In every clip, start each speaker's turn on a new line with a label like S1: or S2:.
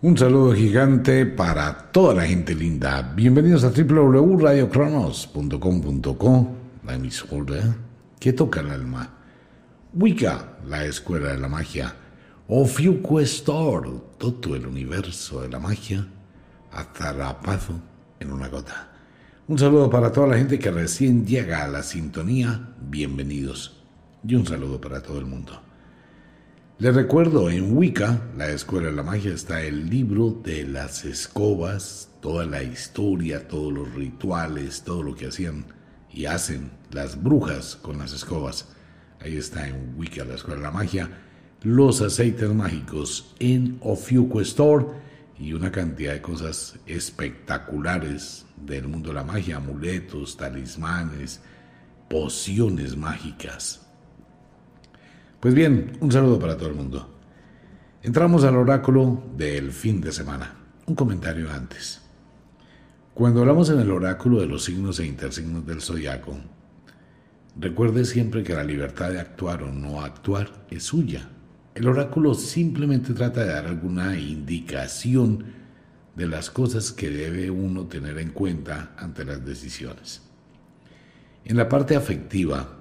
S1: Un saludo gigante para toda la gente linda. Bienvenidos a www.radiocronos.com.co, la emisora que toca el alma. Wicca, la escuela de la magia. Ofiuquestor, todo el universo de la magia, atrapado en una gota. Un saludo para toda la gente que recién llega a la sintonía. Bienvenidos. Y un saludo para todo el mundo. Les recuerdo, en Wicca, la Escuela de la Magia, está el libro de las escobas, toda la historia, todos los rituales, todo lo que hacían y hacen las brujas con las escobas. Ahí está en Wicca, la Escuela de la Magia, los aceites mágicos en Ofiuco Store y una cantidad de cosas espectaculares del mundo de la magia, amuletos, talismanes, pociones mágicas. Pues bien, un saludo para todo el mundo. Entramos al oráculo del fin de semana. Un comentario antes. Cuando hablamos en el oráculo de los signos e intersignos del zodiaco, recuerde siempre que la libertad de actuar o no actuar es suya. El oráculo simplemente trata de dar alguna indicación de las cosas que debe uno tener en cuenta ante las decisiones. En la parte afectiva,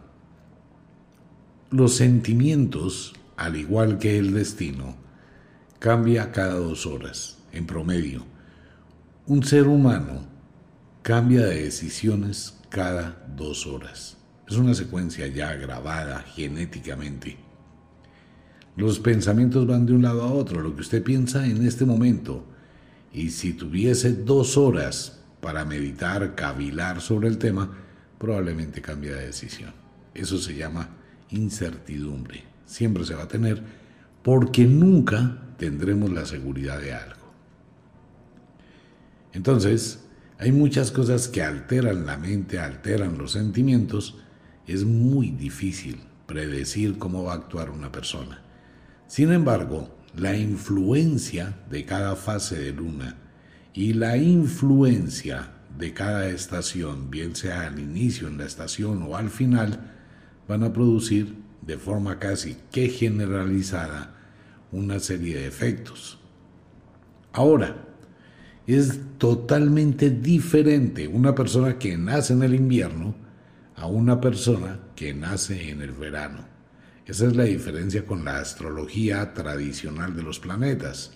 S1: los sentimientos, al igual que el destino, cambia cada dos horas, en promedio. Un ser humano cambia de decisiones cada dos horas. Es una secuencia ya grabada genéticamente. Los pensamientos van de un lado a otro, lo que usted piensa en este momento. Y si tuviese dos horas para meditar, cavilar sobre el tema, probablemente cambia de decisión. Eso se llama incertidumbre. Siempre se va a tener porque nunca tendremos la seguridad de algo. Entonces, hay muchas cosas que alteran la mente, alteran los sentimientos. Es muy difícil predecir cómo va a actuar una persona. Sin embargo, la influencia de cada fase de luna y la influencia de cada estación, bien sea al inicio en la estación o al final, van a producir de forma casi que generalizada una serie de efectos. Ahora, es totalmente diferente una persona que nace en el invierno a una persona que nace en el verano. Esa es la diferencia con la astrología tradicional de los planetas.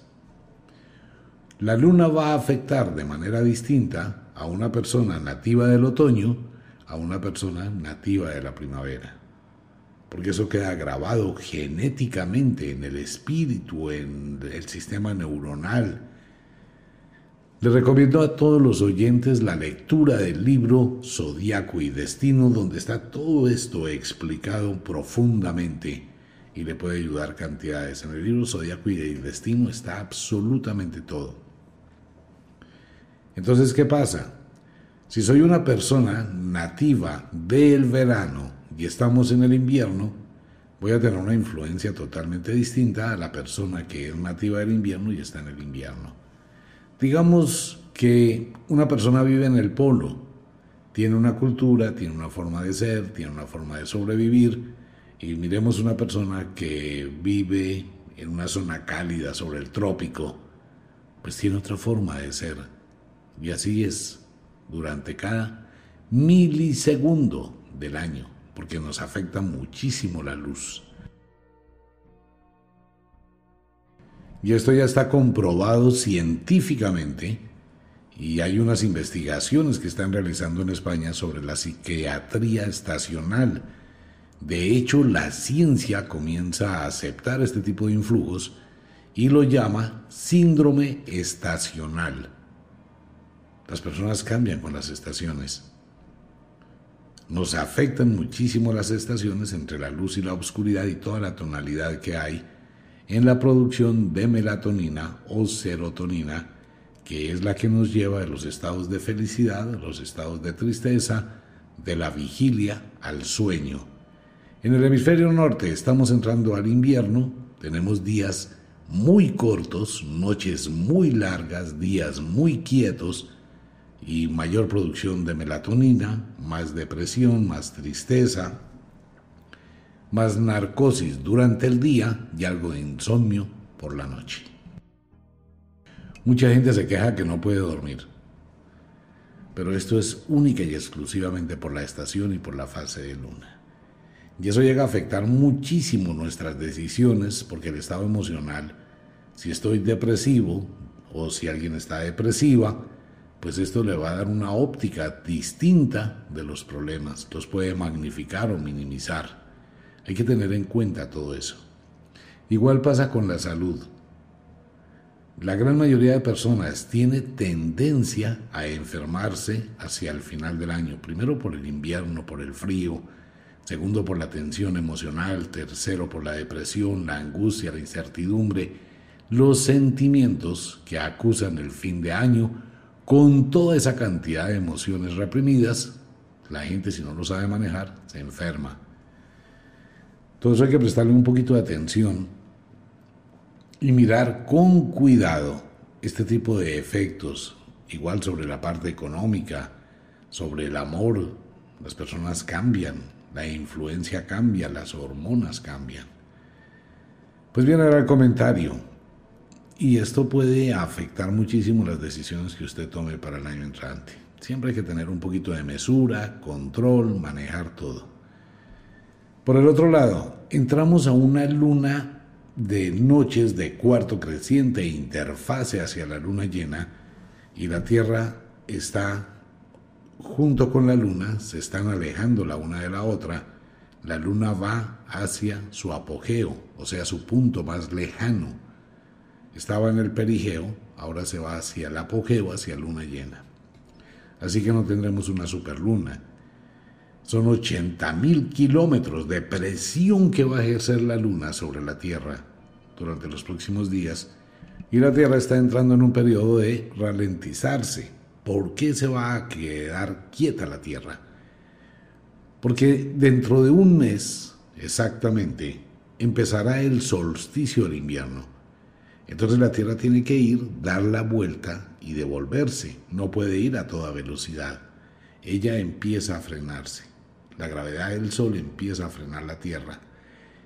S1: La luna va a afectar de manera distinta a una persona nativa del otoño a una persona nativa de la primavera porque eso queda grabado genéticamente en el espíritu, en el sistema neuronal. Le recomiendo a todos los oyentes la lectura del libro Zodíaco y Destino, donde está todo esto explicado profundamente y le puede ayudar cantidades. En el libro Zodíaco y Destino está absolutamente todo. Entonces, ¿qué pasa? Si soy una persona nativa del verano, y estamos en el invierno, voy a tener una influencia totalmente distinta a la persona que es nativa del invierno y está en el invierno. Digamos que una persona vive en el polo, tiene una cultura, tiene una forma de ser, tiene una forma de sobrevivir, y miremos una persona que vive en una zona cálida sobre el trópico, pues tiene otra forma de ser. Y así es durante cada milisegundo del año porque nos afecta muchísimo la luz. Y esto ya está comprobado científicamente y hay unas investigaciones que están realizando en España sobre la psiquiatría estacional. De hecho, la ciencia comienza a aceptar este tipo de influjos y lo llama síndrome estacional. Las personas cambian con las estaciones. Nos afectan muchísimo las estaciones entre la luz y la oscuridad y toda la tonalidad que hay en la producción de melatonina o serotonina, que es la que nos lleva de los estados de felicidad, los estados de tristeza, de la vigilia al sueño. En el hemisferio norte estamos entrando al invierno, tenemos días muy cortos, noches muy largas, días muy quietos, y mayor producción de melatonina, más depresión, más tristeza, más narcosis durante el día y algo de insomnio por la noche. Mucha gente se queja que no puede dormir. Pero esto es única y exclusivamente por la estación y por la fase de luna. Y eso llega a afectar muchísimo nuestras decisiones porque el estado emocional, si estoy depresivo o si alguien está depresiva, pues esto le va a dar una óptica distinta de los problemas, los puede magnificar o minimizar. Hay que tener en cuenta todo eso. Igual pasa con la salud. La gran mayoría de personas tiene tendencia a enfermarse hacia el final del año, primero por el invierno, por el frío, segundo por la tensión emocional, tercero por la depresión, la angustia, la incertidumbre, los sentimientos que acusan el fin de año, con toda esa cantidad de emociones reprimidas, la gente si no lo sabe manejar se enferma. Entonces hay que prestarle un poquito de atención y mirar con cuidado este tipo de efectos, igual sobre la parte económica, sobre el amor, las personas cambian, la influencia cambia, las hormonas cambian. Pues bien, ahora el comentario. Y esto puede afectar muchísimo las decisiones que usted tome para el año entrante. Siempre hay que tener un poquito de mesura, control, manejar todo. Por el otro lado, entramos a una luna de noches de cuarto creciente interfase hacia la luna llena y la Tierra está junto con la luna, se están alejando la una de la otra, la luna va hacia su apogeo, o sea, su punto más lejano. Estaba en el perigeo, ahora se va hacia el apogeo, hacia luna llena. Así que no tendremos una superluna. Son 80 mil kilómetros de presión que va a ejercer la luna sobre la Tierra durante los próximos días y la Tierra está entrando en un periodo de ralentizarse ¿Por qué se va a quedar quieta la Tierra? Porque dentro de un mes, exactamente, empezará el solsticio del invierno. Entonces la Tierra tiene que ir, dar la vuelta y devolverse. No puede ir a toda velocidad. Ella empieza a frenarse. La gravedad del Sol empieza a frenar la Tierra.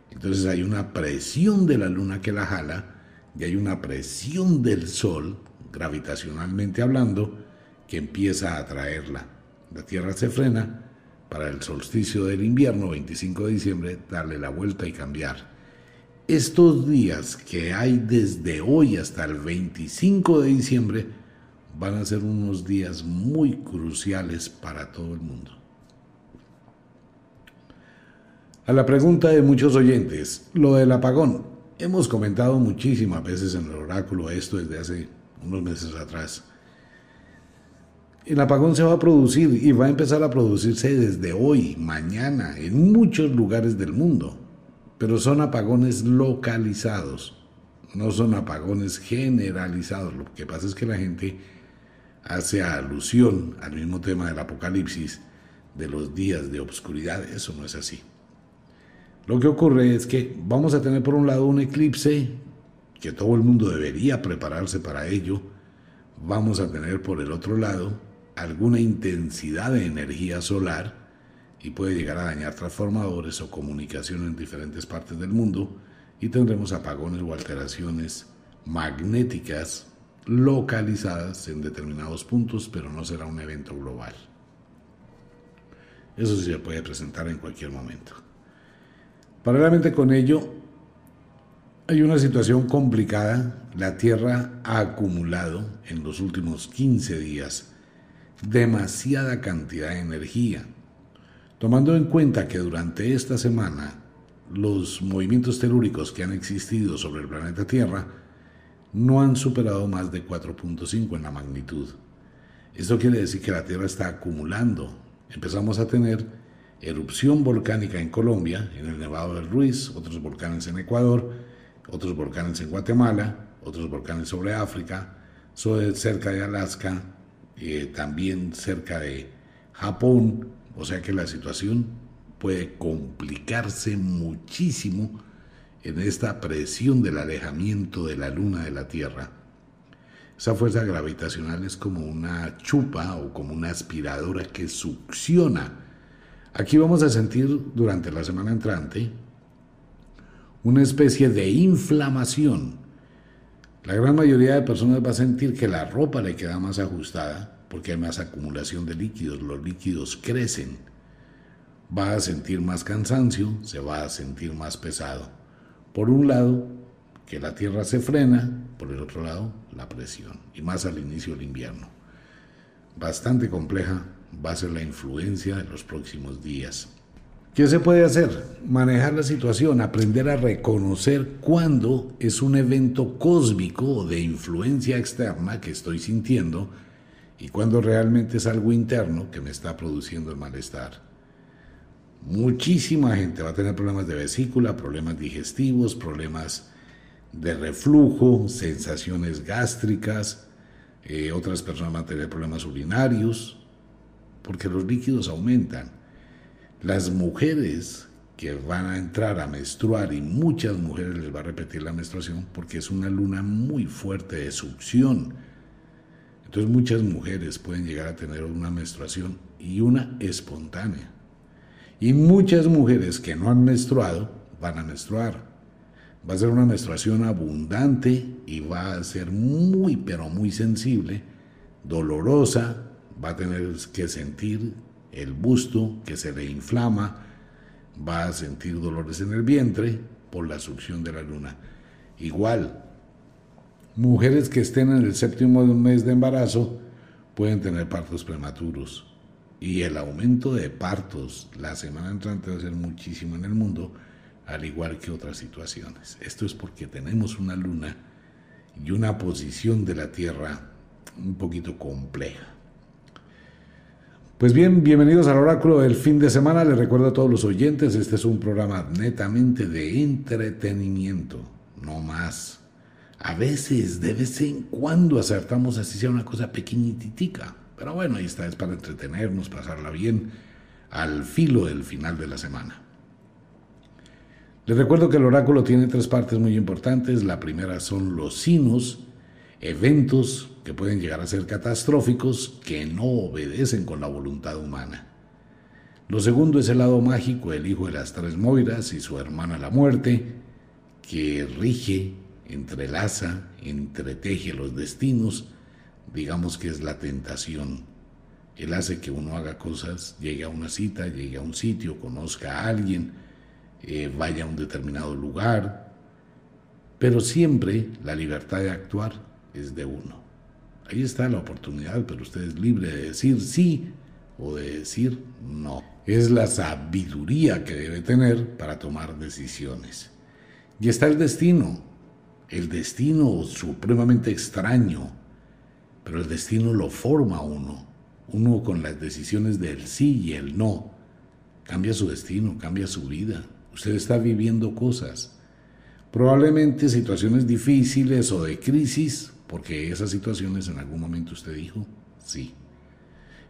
S1: Entonces hay una presión de la Luna que la jala y hay una presión del Sol, gravitacionalmente hablando, que empieza a atraerla. La Tierra se frena para el solsticio del invierno, 25 de diciembre, darle la vuelta y cambiar. Estos días que hay desde hoy hasta el 25 de diciembre van a ser unos días muy cruciales para todo el mundo. A la pregunta de muchos oyentes, lo del apagón. Hemos comentado muchísimas veces en el oráculo esto desde hace unos meses atrás el apagón se va a producir y va a empezar a producirse desde hoy, mañana, en muchos lugares del mundo. Pero son apagones localizados, no son apagones generalizados. Lo que pasa es que la gente hace alusión al mismo tema del apocalipsis, de los días de obscuridad. Eso no es así. Lo que ocurre es que vamos a tener por un lado un eclipse, que todo el mundo debería prepararse para ello. Vamos a tener por el otro lado alguna intensidad de energía solar y puede llegar a dañar transformadores o comunicación en diferentes partes del mundo y tendremos apagones o alteraciones magnéticas localizadas en determinados puntos, pero no será un evento global. Eso sí se puede presentar en cualquier momento. Paralelamente con ello, hay una situación complicada. La Tierra ha acumulado en los últimos 15 días demasiada cantidad de energía. Tomando en cuenta que durante esta semana los movimientos telúricos que han existido sobre el planeta Tierra no han superado más de 4.5 en la magnitud. Esto quiere decir que la Tierra está acumulando. Empezamos a tener erupción volcánica en Colombia, en el Nevado del Ruiz, otros volcanes en Ecuador, otros volcanes en Guatemala, otros volcanes sobre África, cerca de Alaska, eh, también cerca de Japón, o sea que la situación puede complicarse muchísimo en esta presión del alejamiento de la luna de la Tierra. Esa fuerza gravitacional es como una chupa o como una aspiradora que succiona. Aquí vamos a sentir durante la semana entrante una especie de inflamación La gran mayoría de personas va a sentir que la ropa le queda más ajustada porque hay más acumulación de líquidos, los líquidos crecen. Va a sentir más cansancio, se va a sentir más pesado. Por un lado, que la tierra se frena, por el otro lado, la presión, y más al inicio del invierno. Bastante compleja va a ser la influencia de los próximos días. ¿Qué se puede hacer? Manejar la situación, aprender a reconocer cuándo es un evento cósmico de influencia externa que estoy sintiendo y cuándo realmente es algo interno que me está produciendo el malestar. Muchísima gente va a tener problemas de vesícula, problemas digestivos, problemas de reflujo, sensaciones gástricas, eh, otras personas van a tener problemas urinarios, porque los líquidos aumentan. Las mujeres que van a entrar a menstruar y muchas mujeres les va a repetir la menstruación porque es una luna muy fuerte de succión. Entonces muchas mujeres pueden llegar a tener una menstruación y una espontánea. Y muchas mujeres que no han menstruado van a menstruar va a ser una menstruación abundante y va a ser muy, pero muy sensible, dolorosa, va a tener que sentir el busto que se le inflama, va a sentir dolores en el vientre por la succión de la luna. Igual, mujeres que estén en el séptimo mes de embarazo pueden tener partos prematuros y el aumento de partos la semana entrante va a ser muchísimo en el mundo al igual que otras situaciones. Esto es porque tenemos una luna y una posición de la Tierra un poquito compleja. Pues bien, bienvenidos al oráculo del fin de semana. Les recuerdo a todos los oyentes, este es un programa netamente de entretenimiento, no más. A veces, de vez en cuando acertamos así sea una cosa pequeñitica. Pero bueno, ahí está, es para entretenernos, pasarla bien al filo del final de la semana. Les recuerdo que el oráculo tiene tres partes muy importantes. La primera son los sinos, eventos que pueden llegar a ser catastróficos que no obedecen con la voluntad humana. Lo segundo es el lado mágico, el hijo de las tres Moiras y su hermana la muerte, que rige, entrelaza, entreteje los destinos, digamos que es la tentación. Él hace que uno haga cosas, llegue a una cita, llegue a un sitio, conozca a alguien, eh, vaya a un determinado lugar, pero siempre la libertad de actuar es de uno. Ahí está la oportunidad, pero usted es libre de decir sí o de decir no. Es la sabiduría que debe tener para tomar decisiones. Y está el destino, el destino supremamente extraño, pero el destino lo forma uno, uno con las decisiones del sí y el no. Cambia su destino, cambia su vida. Usted está viviendo cosas, probablemente situaciones difíciles o de crisis, porque esas situaciones en algún momento usted dijo sí.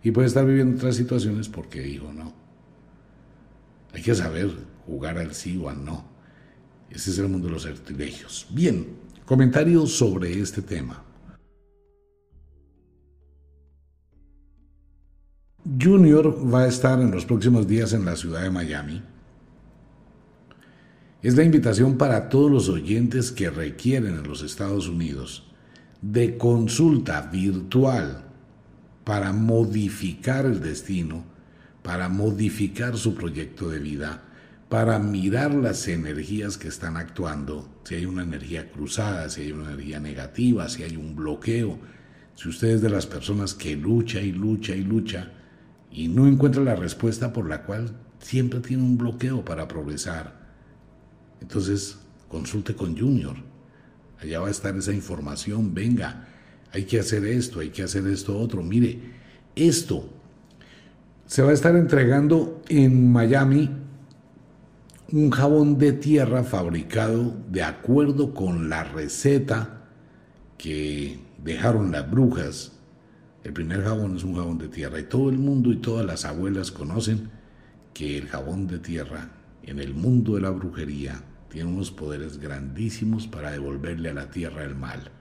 S1: Y puede estar viviendo otras situaciones porque dijo no. Hay que saber jugar al sí o al no. Ese es el mundo de los sortilegios. Bien, comentarios sobre este tema. Junior va a estar en los próximos días en la ciudad de Miami es la invitación para todos los oyentes que requieren en los Estados Unidos de consulta virtual para modificar el destino, para modificar su proyecto de vida, para mirar las energías que están actuando, si hay una energía cruzada, si hay una energía negativa, si hay un bloqueo, si usted es de las personas que lucha y lucha y lucha y no encuentra la respuesta por la cual siempre tiene un bloqueo para progresar, entonces, consulte con Junior. Allá va a estar esa información. Venga, hay que hacer esto, hay que hacer esto otro. Mire, esto se va a estar entregando en Miami un jabón de tierra fabricado de acuerdo con la receta que dejaron las brujas. El primer jabón es un jabón de tierra y todo el mundo y todas las abuelas conocen que el jabón de tierra en el mundo de la brujería tiene unos poderes grandísimos para devolverle a la tierra el mal.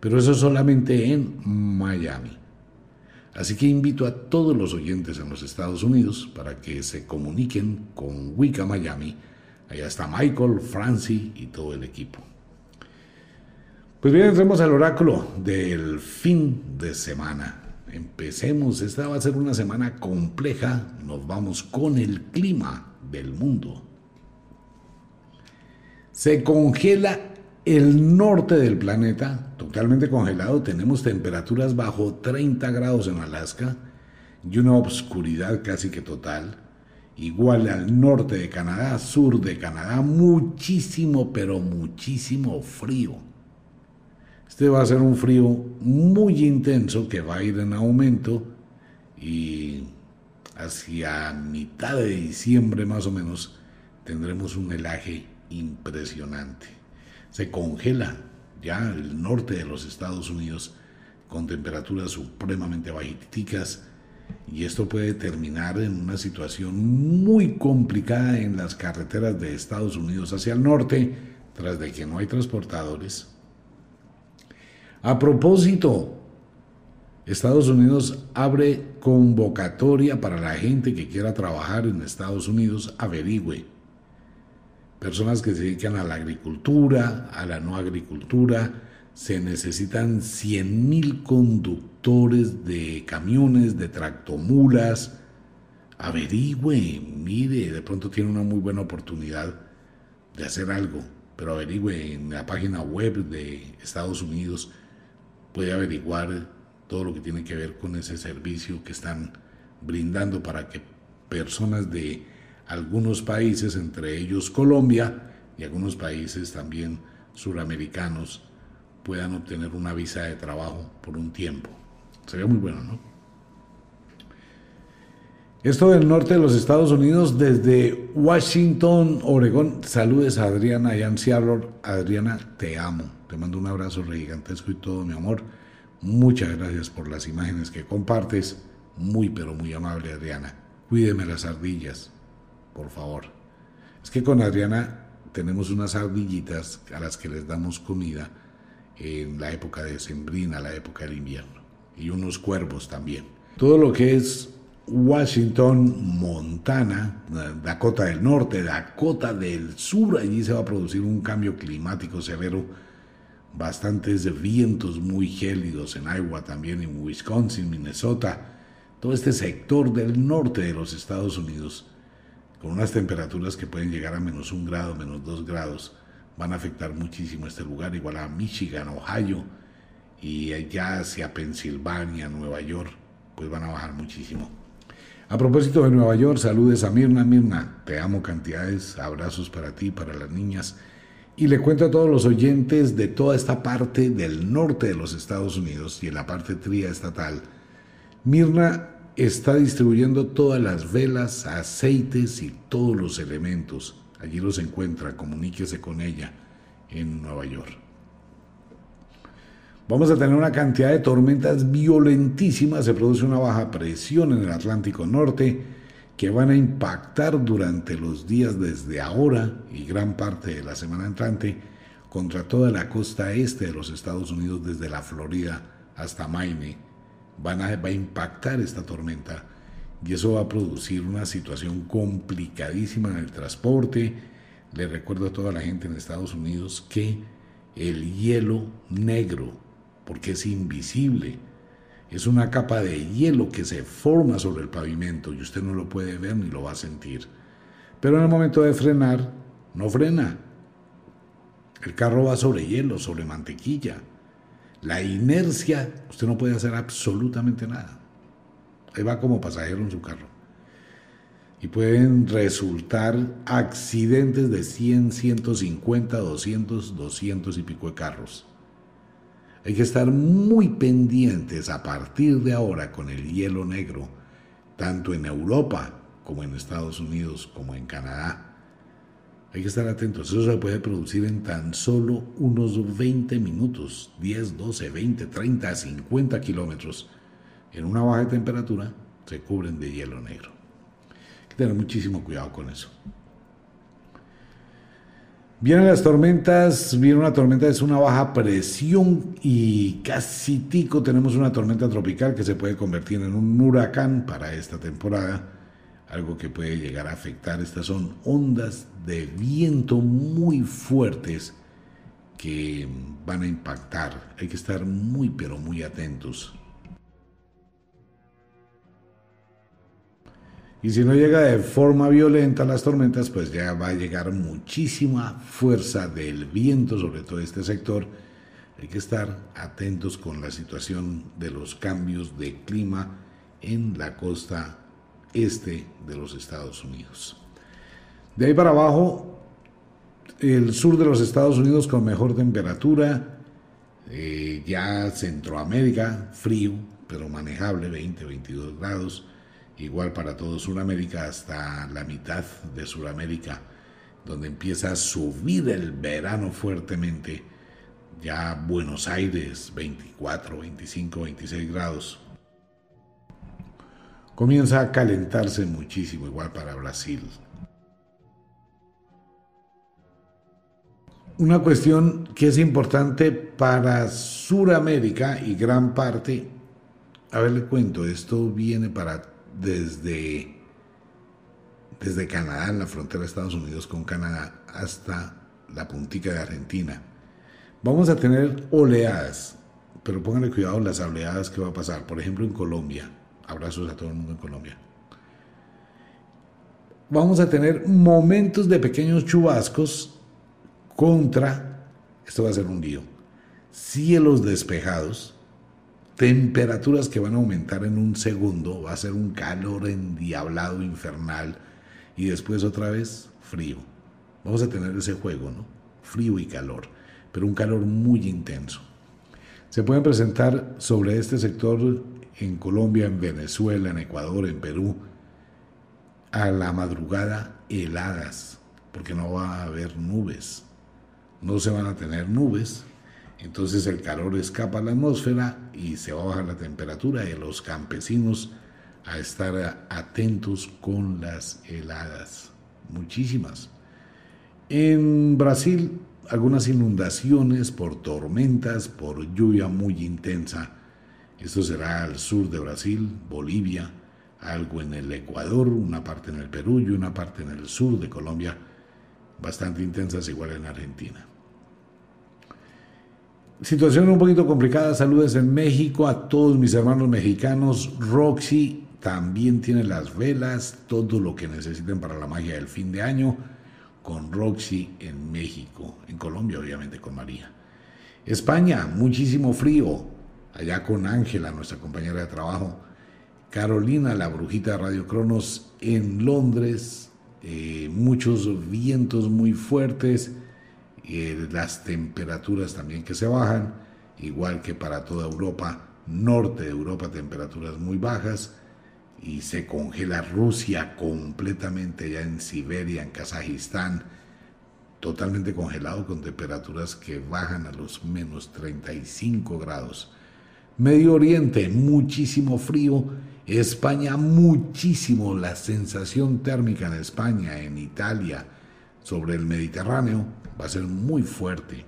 S1: Pero eso solamente en Miami. Así que invito a todos los oyentes en los Estados Unidos para que se comuniquen con Wicca Miami. Allá está Michael, Francie y todo el equipo. Pues bien, entremos al oráculo del fin de semana. Empecemos, esta va a ser una semana compleja, nos vamos con el clima del mundo. Se congela el norte del planeta, totalmente congelado, tenemos temperaturas bajo 30 grados en Alaska y una obscuridad casi que total. Igual al norte de Canadá, sur de Canadá, muchísimo, pero muchísimo frío este va a ser un frío muy intenso que va a ir en aumento y hacia mitad de diciembre más o menos tendremos un helaje impresionante. Se congela ya el norte de los Estados Unidos con temperaturas supremamente bajitas y esto puede terminar en una situación muy complicada en las carreteras de Estados Unidos hacia el norte, tras de que no hay transportadores a propósito, Estados Unidos abre convocatoria para la gente que quiera trabajar en Estados Unidos, averigüe. Personas que se dedican a la agricultura, a la no agricultura, se necesitan 100.000 conductores de camiones, de tractomulas. Averigüe, mire, de pronto tiene una muy buena oportunidad de hacer algo, pero averigüe en la página web de Estados Unidos puede averiguar todo lo que tiene que ver con ese servicio que están brindando para que personas de algunos países, entre ellos Colombia y algunos países también suramericanos, puedan obtener una visa de trabajo por un tiempo. Sería muy bueno, ¿no? Esto del norte de los Estados Unidos, desde Washington, Oregón. Saludes a Adriana y Adriana, te amo. Te mando un abrazo gigantesco y todo, mi amor. Muchas gracias por las imágenes que compartes. Muy, pero muy amable, Adriana. Cuídeme las ardillas, por favor. Es que con Adriana tenemos unas ardillitas a las que les damos comida en la época de sembrina, la época del invierno. Y unos cuervos también. Todo lo que es Washington, Montana, Dakota del Norte, Dakota del Sur, allí se va a producir un cambio climático severo bastantes vientos muy gélidos en Iowa, también en Wisconsin, Minnesota, todo este sector del norte de los Estados Unidos, con unas temperaturas que pueden llegar a menos un grado, menos dos grados, van a afectar muchísimo este lugar, igual a Michigan, Ohio y allá hacia Pensilvania, Nueva York, pues van a bajar muchísimo. A propósito de Nueva York, saludes a Mirna. Mirna, te amo cantidades, abrazos para ti, para las niñas y le cuento a todos los oyentes de toda esta parte del norte de los Estados Unidos y en la parte tría estatal, Mirna está distribuyendo todas las velas, aceites y todos los elementos. Allí los encuentra, comuníquese con ella en Nueva York. Vamos a tener una cantidad de tormentas violentísimas, se produce una baja presión en el Atlántico Norte, que van a impactar durante los días desde ahora y gran parte de la semana entrante contra toda la costa este de los Estados Unidos, desde la Florida hasta Maine. Va a impactar esta tormenta y eso va a producir una situación complicadísima en el transporte. Le recuerdo a toda la gente en Estados Unidos que el hielo negro, porque es invisible, es una capa de hielo que se forma sobre el pavimento y usted no lo puede ver ni lo va a sentir. Pero en el momento de frenar, no frena. El carro va sobre hielo, sobre mantequilla. La inercia, usted no puede hacer absolutamente nada. Ahí va como pasajero en su carro. Y pueden resultar accidentes de 100, 150, 200, 200 y pico de carros. Hay que estar muy pendientes a partir de ahora con el hielo negro, tanto en Europa como en Estados Unidos, como en Canadá. Hay que estar atentos. Eso se puede producir en tan solo unos 20 minutos, 10, 12, 20, 30, 50 kilómetros. En una baja temperatura se cubren de hielo negro. Hay que tener muchísimo cuidado con eso. Vienen las tormentas, viene una tormenta, es una baja presión y casi tico tenemos una tormenta tropical que se puede convertir en un huracán para esta temporada, algo que puede llegar a afectar. Estas son ondas de viento muy fuertes que van a impactar. Hay que estar muy, pero muy atentos. Y si no llega de forma violenta las tormentas, pues ya va a llegar muchísima fuerza del viento sobre todo este sector. Hay que estar atentos con la situación de los cambios de clima en la costa este de los Estados Unidos. De ahí para abajo, el sur de los Estados Unidos con mejor temperatura, eh, ya Centroamérica, frío, pero manejable, 20, 22 grados igual para todo Sudamérica hasta la mitad de Sudamérica, donde empieza a subir el verano fuertemente. Ya Buenos Aires, 24, 25, 26 grados. Comienza a calentarse muchísimo, igual para Brasil. Una cuestión que es importante para Sudamérica y gran parte, a ver le cuento, esto viene para desde, desde Canadá, en la frontera de Estados Unidos con Canadá, hasta la puntica de Argentina. Vamos a tener oleadas, pero pónganle cuidado las oleadas que va a pasar. Por ejemplo, en Colombia. Abrazos a todo el mundo en Colombia. Vamos a tener momentos de pequeños chubascos contra, esto va a ser un lío, cielos despejados, temperaturas que van a aumentar en un segundo, va a ser un calor endiablado, infernal, y después otra vez frío. Vamos a tener ese juego, ¿no? Frío y calor, pero un calor muy intenso. Se pueden presentar sobre este sector en Colombia, en Venezuela, en Ecuador, en Perú, a la madrugada heladas, porque no va a haber nubes. No se van a tener nubes, entonces el calor escapa a la atmósfera y se va a bajar la temperatura y los campesinos a estar atentos con las heladas, muchísimas. En Brasil, algunas inundaciones por tormentas, por lluvia muy intensa. Esto será al sur de Brasil, Bolivia, algo en el Ecuador, una parte en el Perú y una parte en el sur de Colombia, bastante intensas igual en Argentina. Situación un poquito complicada, saludos en México a todos mis hermanos mexicanos. Roxy también tiene las velas, todo lo que necesiten para la magia del fin de año con Roxy en México, en Colombia obviamente con María. España, muchísimo frío, allá con Ángela, nuestra compañera de trabajo. Carolina, la brujita de Radio Cronos en Londres, eh, muchos vientos muy fuertes eh, las temperaturas también que se bajan, igual que para toda Europa, norte de Europa temperaturas muy bajas, y se congela Rusia completamente ya en Siberia, en Kazajistán, totalmente congelado con temperaturas que bajan a los menos 35 grados. Medio Oriente, muchísimo frío. España, muchísimo. La sensación térmica en España, en Italia, sobre el Mediterráneo, va a ser muy fuerte.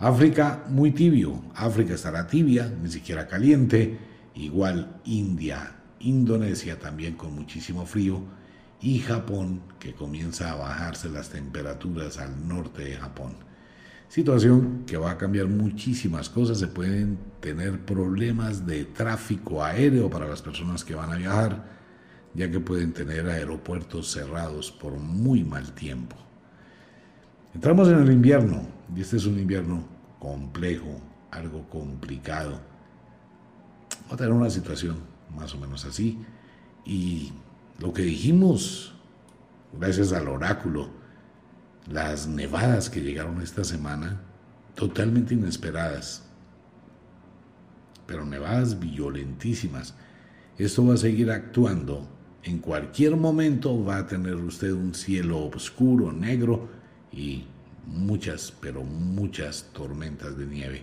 S1: África muy tibio, África estará tibia, ni siquiera caliente, igual India, Indonesia también con muchísimo frío y Japón que comienza a bajarse las temperaturas al norte de Japón. Situación que va a cambiar muchísimas cosas, se pueden tener problemas de tráfico aéreo para las personas que van a viajar, ya que pueden tener aeropuertos cerrados por muy mal tiempo. Entramos en el invierno y este es un invierno complejo, algo complicado. Va a tener una situación más o menos así. Y lo que dijimos, gracias al oráculo, las nevadas que llegaron esta semana, totalmente inesperadas, pero nevadas violentísimas. Esto va a seguir actuando. En cualquier momento va a tener usted un cielo oscuro, negro, y muchas, pero muchas tormentas de nieve.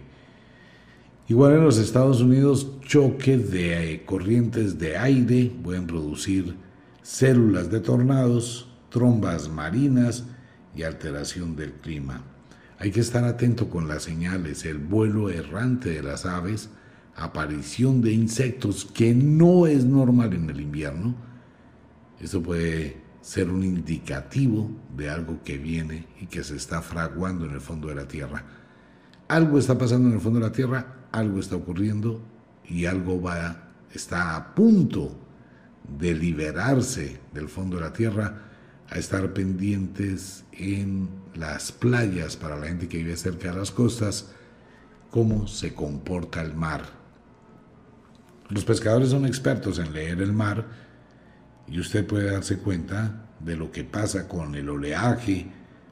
S1: Igual en los Estados Unidos, choques de eh, corrientes de aire pueden producir células de tornados, trombas marinas y alteración del clima. Hay que estar atento con las señales, el vuelo errante de las aves, aparición de insectos que no es normal en el invierno. Esto puede ser un indicativo de algo que viene y que se está fraguando en el fondo de la Tierra. Algo está pasando en el fondo de la Tierra, algo está ocurriendo y algo va, está a punto de liberarse del fondo de la Tierra a estar pendientes en las playas para la gente que vive cerca de las costas, cómo se comporta el mar. Los pescadores son expertos en leer el mar y usted puede darse cuenta de lo que pasa con el oleaje.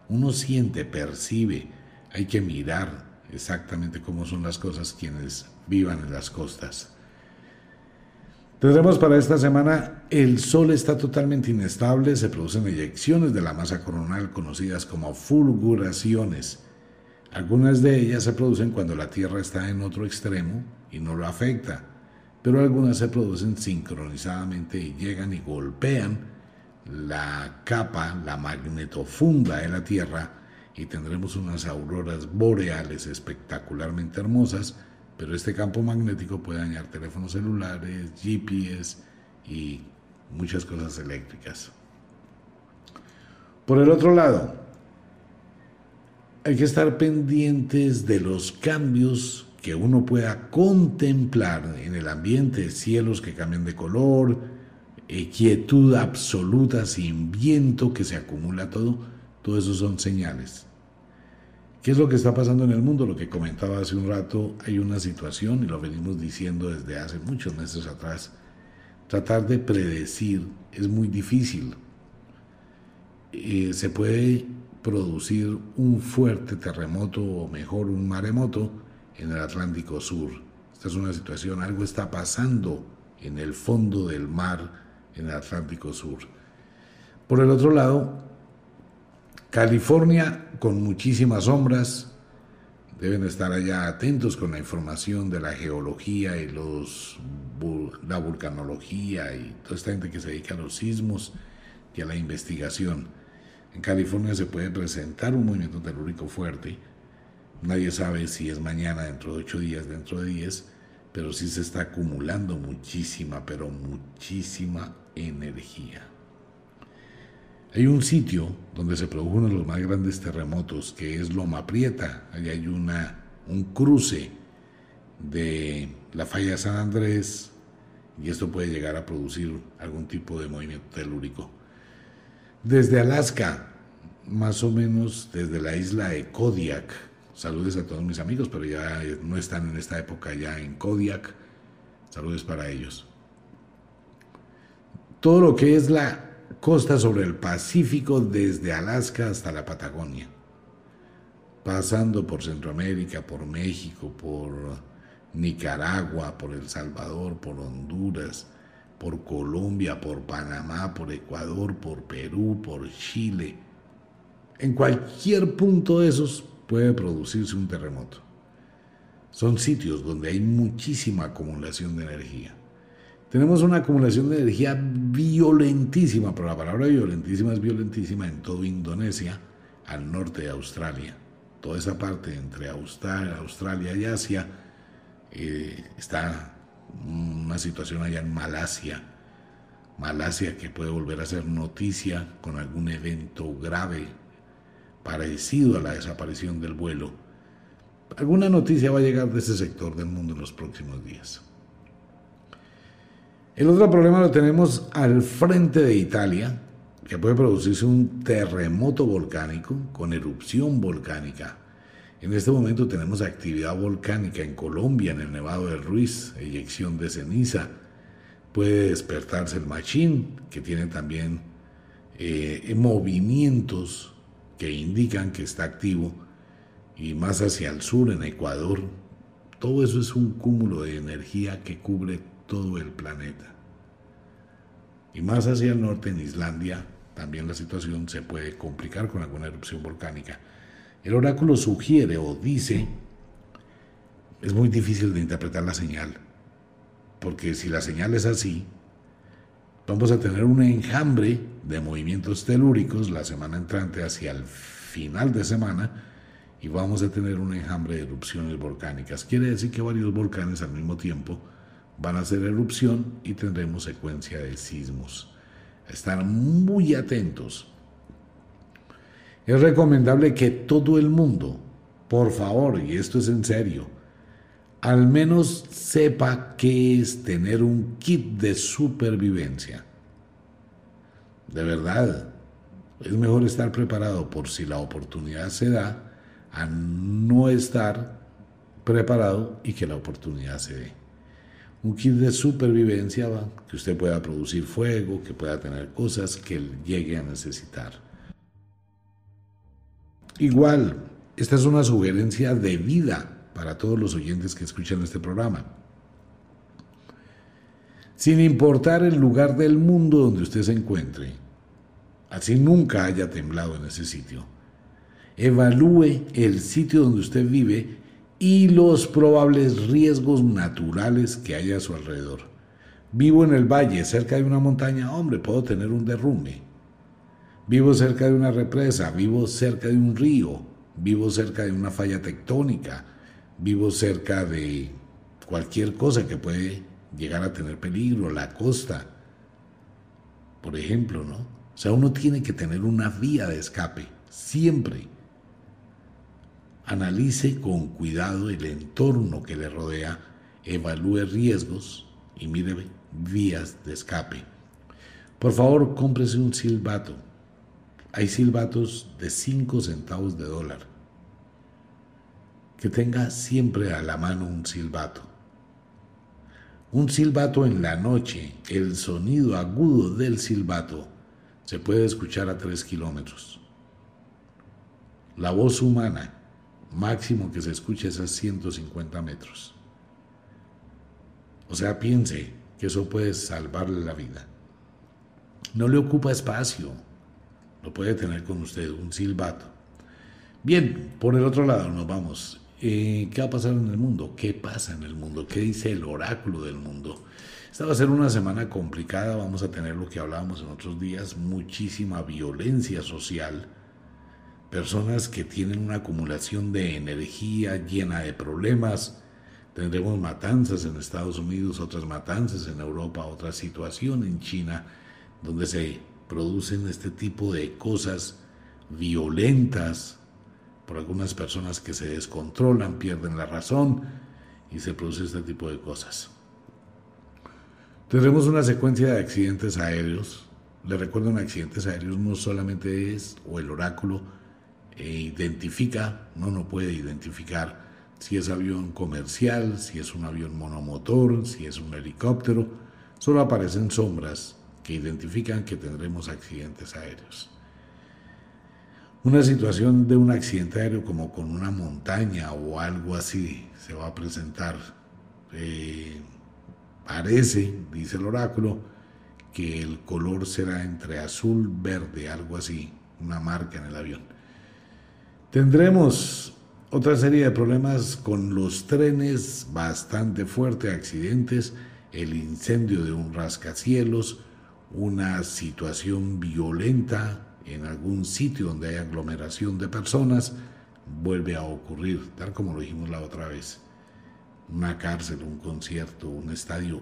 S1: Uno siente, percibe, hay que mirar exactamente cómo son las cosas quienes vivan en las costas. Tendremos para esta semana, el Sol está totalmente inestable, se producen eyecciones de la masa coronal conocidas como fulguraciones. Algunas de ellas se producen cuando la Tierra está en otro extremo y no lo afecta, pero algunas se producen sincronizadamente y llegan y golpean la capa, la magnetofunda de la Tierra y tendremos unas auroras boreales espectacularmente hermosas pero este campo magnético puede dañar teléfonos celulares, GPS y muchas cosas eléctricas. Por el otro lado, hay que estar pendientes de los cambios que uno pueda contemplar en el ambiente, cielos que cambian de color, eh, quietud absoluta sin viento que se acumula todo, todo eso son señales. ¿Qué es lo que está pasando en el mundo? Lo que comentaba hace un rato, hay una situación, y lo venimos diciendo desde hace muchos meses atrás, tratar de predecir es muy difícil. Eh, se puede producir un fuerte terremoto o mejor un maremoto en el Atlántico Sur. Esta es una situación, algo está pasando en el fondo del mar en el Atlántico Sur. Por el otro lado, California con muchísimas sombras. Deben estar allá atentos con la información de la geología y los, la vulcanología y toda esta gente que se dedica a los sismos y a la investigación. En California se puede presentar un movimiento telúrico fuerte. Nadie sabe si es mañana, dentro de ocho días, dentro de diez, pero sí se está acumulando muchísima, pero muchísima energía. Hay un sitio donde se produjo uno de los más grandes terremotos, que es Loma Prieta. Allí hay una, un cruce de la falla San Andrés y esto puede llegar a producir algún tipo de movimiento telúrico. Desde Alaska, más o menos desde la isla de Kodiak, saludos a todos mis amigos, pero ya no están en esta época ya en Kodiak, saludos para ellos. Todo lo que es la costa sobre el Pacífico desde Alaska hasta la Patagonia, pasando por Centroamérica, por México, por Nicaragua, por El Salvador, por Honduras, por Colombia, por Panamá, por Ecuador, por Perú, por Chile. En cualquier punto de esos puede producirse un terremoto. Son sitios donde hay muchísima acumulación de energía. Tenemos una acumulación de energía violentísima, pero la palabra violentísima es violentísima en todo Indonesia, al norte de Australia. Toda esa parte entre Australia y Asia eh, está una situación allá en Malasia. Malasia que puede volver a ser noticia con algún evento grave parecido a la desaparición del vuelo. Alguna noticia va a llegar de ese sector del mundo en los próximos días. El otro problema lo tenemos al frente de Italia, que puede producirse un terremoto volcánico con erupción volcánica. En este momento tenemos actividad volcánica en Colombia, en el Nevado del Ruiz, eyección de ceniza. Puede despertarse el Machín, que tiene también eh, movimientos que indican que está activo. Y más hacia el sur, en Ecuador, todo eso es un cúmulo de energía que cubre todo el planeta. Y más hacia el norte, en Islandia, también la situación se puede complicar con alguna erupción volcánica. El oráculo sugiere o dice, es muy difícil de interpretar la señal, porque si la señal es así, vamos a tener un enjambre de movimientos telúricos la semana entrante hacia el final de semana y vamos a tener un enjambre de erupciones volcánicas. Quiere decir que varios volcanes al mismo tiempo van a hacer erupción y tendremos secuencia de sismos. estar muy atentos. Es recomendable que todo el mundo, por favor, y esto es en serio, al menos sepa qué es tener un kit de supervivencia. De verdad, es mejor estar preparado por si la oportunidad se da a no estar preparado y que la oportunidad se dé. Un kit de supervivencia, que usted pueda producir fuego, que pueda tener cosas que llegue a necesitar. Igual, esta es una sugerencia de vida para todos los oyentes que escuchan este programa. Sin importar el lugar del mundo donde usted se encuentre, así nunca haya temblado en ese sitio, evalúe el sitio donde usted vive y los probables riesgos naturales que haya a su alrededor. Vivo en el valle, cerca de una montaña, hombre, puedo tener un derrumbe. Vivo cerca de una represa, vivo cerca de un río, vivo cerca de una falla tectónica, vivo cerca de cualquier cosa que puede llegar a tener peligro, la costa, por ejemplo, ¿no? O sea, uno tiene que tener una vía de escape, siempre. Analice con cuidado el entorno que le rodea, evalúe riesgos y mire vías de escape. Por favor, cómprese un silbato. Hay silbatos de 5 centavos de dólar. Que tenga siempre a la mano un silbato. Un silbato en la noche, el sonido agudo del silbato se puede escuchar a 3 kilómetros. La voz humana máximo que se escuche es a 150 metros. O sea, piense que eso puede salvarle la vida. No le ocupa espacio, lo puede tener con usted, un silbato. Bien, por el otro lado nos vamos. Eh, ¿Qué va a pasar en el mundo? ¿Qué pasa en el mundo? ¿Qué dice el oráculo del mundo? Esta va a ser una semana complicada, vamos a tener lo que hablábamos en otros días, muchísima violencia social personas que tienen una acumulación de energía llena de problemas. Tendremos matanzas en Estados Unidos, otras matanzas en Europa, otra situación en China, donde se producen este tipo de cosas violentas por algunas personas que se descontrolan, pierden la razón y se produce este tipo de cosas. Tendremos una secuencia de accidentes aéreos. Le recuerdo, en accidentes aéreos no solamente es, o el oráculo, e identifica, no, no puede identificar si es avión comercial, si es un avión monomotor, si es un helicóptero, solo aparecen sombras que identifican que tendremos accidentes aéreos. Una situación de un accidente aéreo como con una montaña o algo así se va a presentar. Eh, parece, dice el oráculo, que el color será entre azul, verde, algo así, una marca en el avión. Tendremos otra serie de problemas con los trenes, bastante fuertes accidentes, el incendio de un rascacielos, una situación violenta en algún sitio donde hay aglomeración de personas, vuelve a ocurrir, tal como lo dijimos la otra vez. Una cárcel, un concierto, un estadio.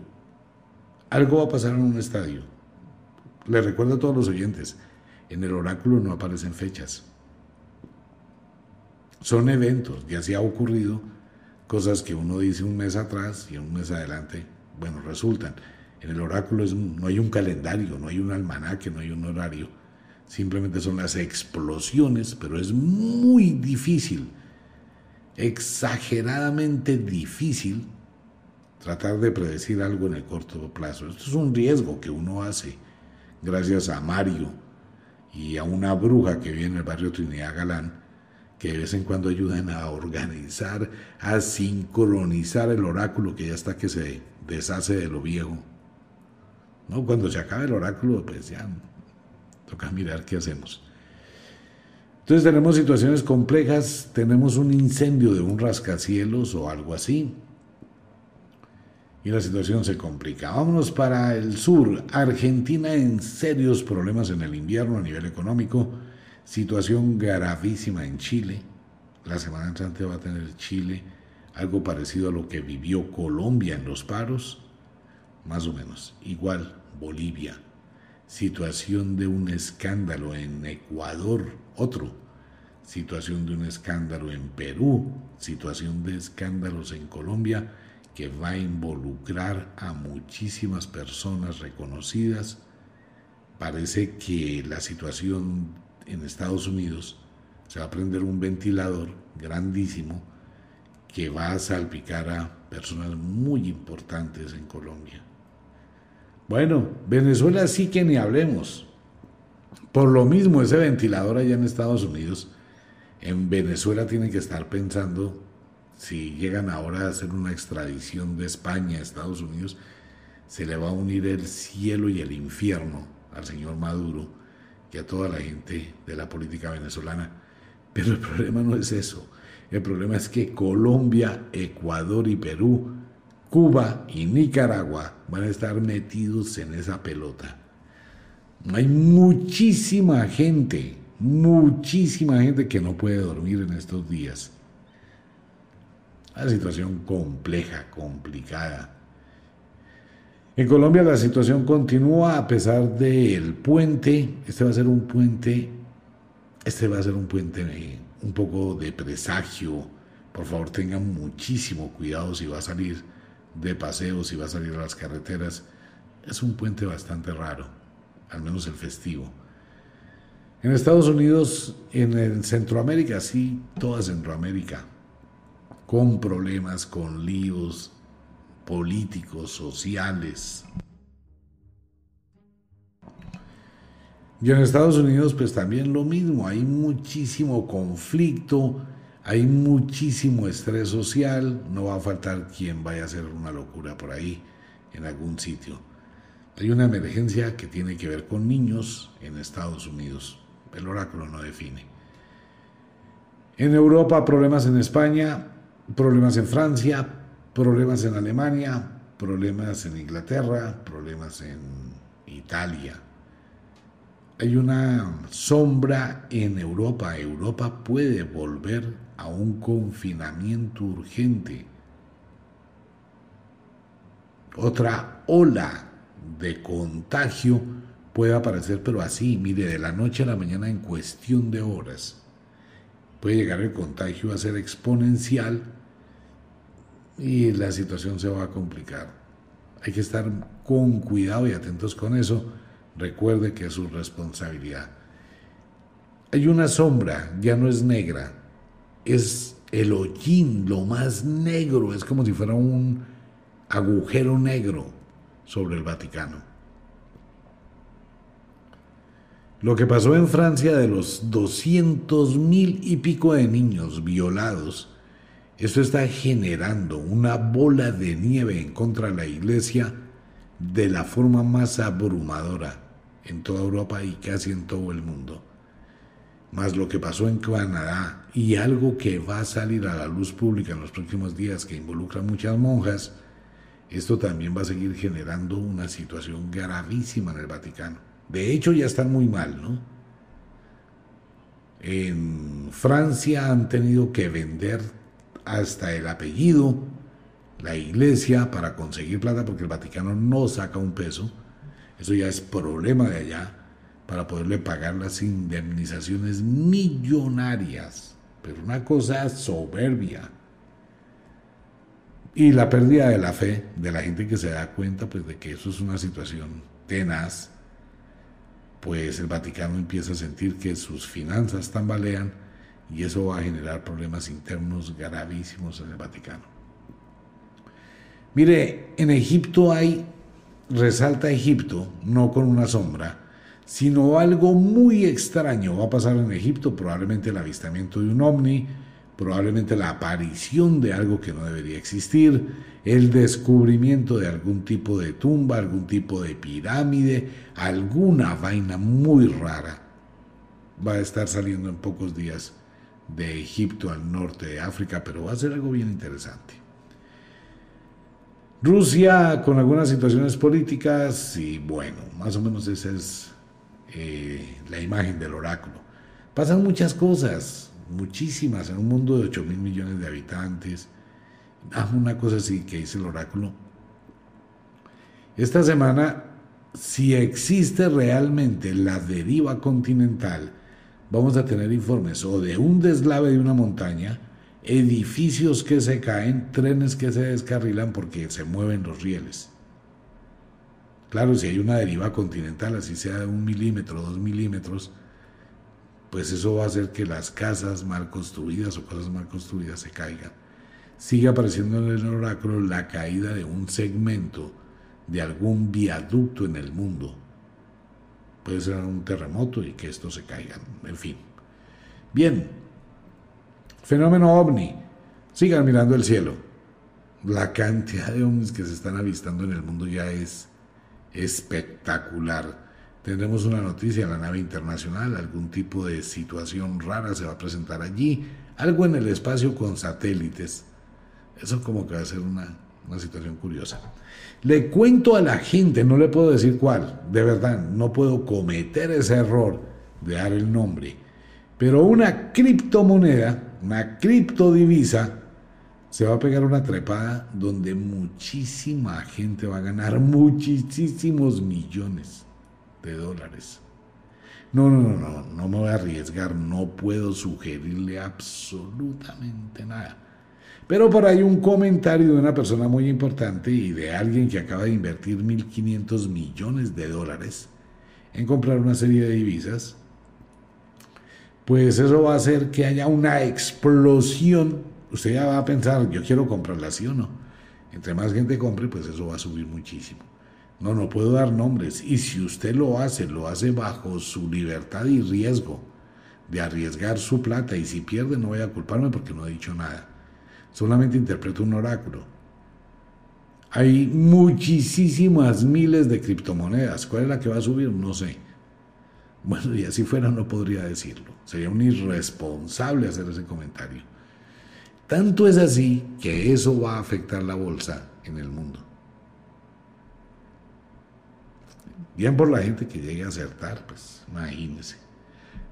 S1: Algo va a pasar en un estadio. Les recuerdo a todos los oyentes, en el oráculo no aparecen fechas. Son eventos, ya se ha ocurrido cosas que uno dice un mes atrás y un mes adelante, bueno, resultan. En el oráculo no hay un calendario, no hay un almanaque, no hay un horario. Simplemente son las explosiones, pero es muy difícil, exageradamente difícil tratar de predecir algo en el corto plazo. Esto es un riesgo que uno hace gracias a Mario y a una bruja que vive en el barrio Trinidad Galán, que de vez en cuando ayudan a organizar, a sincronizar el oráculo que ya está que se deshace de lo viejo. ¿No? Cuando se acabe el oráculo, pues ya toca mirar qué hacemos. Entonces tenemos situaciones complejas, tenemos un incendio de un rascacielos o algo así. Y la situación se complica. Vámonos para el sur. Argentina en serios problemas en el invierno a nivel económico Situación gravísima en Chile. La semana entrante va a tener Chile algo parecido a lo que vivió Colombia en los paros, más o menos. Igual Bolivia. situación de un escándalo en Ecuador, otro, situación de un escándalo en Perú, situación de escándalos en Colombia, que va a involucrar a muchísimas personas reconocidas. Parece que la situación en Estados Unidos se va a prender un ventilador grandísimo que va a salpicar a personas muy importantes en Colombia. Bueno, Venezuela sí que ni hablemos. Por lo mismo, ese ventilador allá en Estados Unidos, en Venezuela tienen que estar pensando si llegan ahora a hacer una extradición de España a Estados Unidos, se le va a unir el cielo y el infierno al señor Maduro y a toda la gente de la política venezolana. Pero el problema no es eso. El problema es que Colombia, Ecuador y Perú, Cuba y Nicaragua van a estar metidos en esa pelota. Hay muchísima gente, muchísima gente que no puede dormir en estos días. Una situación compleja, complicada. En Colombia la situación continúa a pesar del puente. Este va a ser un puente, este va a ser un puente eh, un poco de presagio. Por favor tengan muchísimo cuidado si va a salir de paseo, si va a salir a las carreteras. Es un puente bastante raro, al menos el festivo. En Estados Unidos, en Centroamérica, sí, toda Centroamérica, con problemas, con líos políticos, sociales. Y en Estados Unidos pues también lo mismo, hay muchísimo conflicto, hay muchísimo estrés social, no va a faltar quien vaya a hacer una locura por ahí en algún sitio. Hay una emergencia que tiene que ver con niños en Estados Unidos. El oráculo no define. En Europa problemas en España, problemas en Francia, problemas en Alemania, problemas en Inglaterra, problemas en Italia. Hay una sombra en Europa. Europa puede volver a un confinamiento urgente. Otra ola de contagio puede aparecer, pero así, mire, de la noche a la mañana en cuestión de horas. Puede llegar el contagio a ser exponencial y la situación se va a complicar. Hay que estar con cuidado y atentos con eso. Recuerde que es su responsabilidad. Hay una sombra, ya no es negra, es el hollín, lo más negro, es como si fuera un agujero negro sobre el Vaticano. Lo que pasó en Francia de los 200 mil y pico de niños violados esto está generando una bola de nieve en contra de la iglesia de la forma más abrumadora en toda Europa y casi en todo el mundo. Más lo que pasó en Canadá y algo que va a salir a la luz pública en los próximos días que involucra a muchas monjas, esto también va a seguir generando una situación gravísima en el Vaticano. De hecho, ya están muy mal, ¿no? En Francia han tenido que vender hasta el apellido, la iglesia, para conseguir plata, porque el Vaticano no saca un peso. Eso ya es problema de allá, para poderle pagar las indemnizaciones millonarias. Pero una cosa soberbia. Y la pérdida de la fe de la gente que se da cuenta pues, de que eso es una situación tenaz, pues el Vaticano empieza a sentir que sus finanzas tambalean y eso va a generar problemas internos gravísimos en el Vaticano. Mire, en Egipto hay, resalta Egipto, no con una sombra, sino algo muy extraño. Va a pasar en Egipto, probablemente el avistamiento de un ovni, probablemente la aparición de algo que no debería existir, el descubrimiento de algún tipo de tumba, algún tipo de pirámide, alguna vaina muy rara. Va a estar saliendo en pocos días de Egipto al norte de África, pero va a ser algo bien interesante. Rusia con algunas situaciones políticas y bueno, más o menos esa es eh, la imagen del oráculo. Pasan muchas cosas, muchísimas, en un mundo de 8 mil millones de habitantes. Ah, una cosa así que dice el oráculo. Esta semana si existe realmente la deriva continental, vamos a tener informes o de un deslave de una montaña, edificios que se caen, trenes que se descarrilan porque se mueven los rieles. Claro, si hay una deriva continental, así sea de un milímetro, dos milímetros, pues eso va a hacer que las casas mal construidas o cosas mal construidas se caigan. Sigue apareciendo en el oráculo la caída de un segmento de algún viaducto en el mundo. Puede ser un terremoto y que esto se caiga, en fin. Bien, fenómeno ovni. Sigan mirando el cielo. La cantidad de ovnis que se están avistando en el mundo ya es espectacular. Tendremos una noticia en la nave internacional, algún tipo de situación rara se va a presentar allí, algo en el espacio con satélites. Eso como que va a ser una, una situación curiosa. Le cuento a la gente, no le puedo decir cuál, de verdad, no puedo cometer ese error de dar el nombre, pero una criptomoneda, una criptodivisa, se va a pegar una trepada donde muchísima gente va a ganar muchísimos millones de dólares. No, no, no, no, no me voy a arriesgar, no puedo sugerirle absolutamente nada. Pero por ahí un comentario de una persona muy importante y de alguien que acaba de invertir 1.500 millones de dólares en comprar una serie de divisas, pues eso va a hacer que haya una explosión usted ya va a pensar, yo quiero comprarla así o no. Entre más gente compre, pues eso va a subir muchísimo. No, no puedo dar nombres. Y si usted lo hace, lo hace bajo su libertad y riesgo de arriesgar su plata. Y si pierde, no voy a culparme porque no he dicho nada. Solamente interpreto un oráculo. Hay muchísimas miles de criptomonedas. ¿Cuál es la que va a subir? No sé. Bueno, y así fuera no podría decirlo. Sería un irresponsable hacer ese comentario. Tanto es así que eso va a afectar la bolsa en el mundo. Bien por la gente que llegue a acertar, pues imagínense.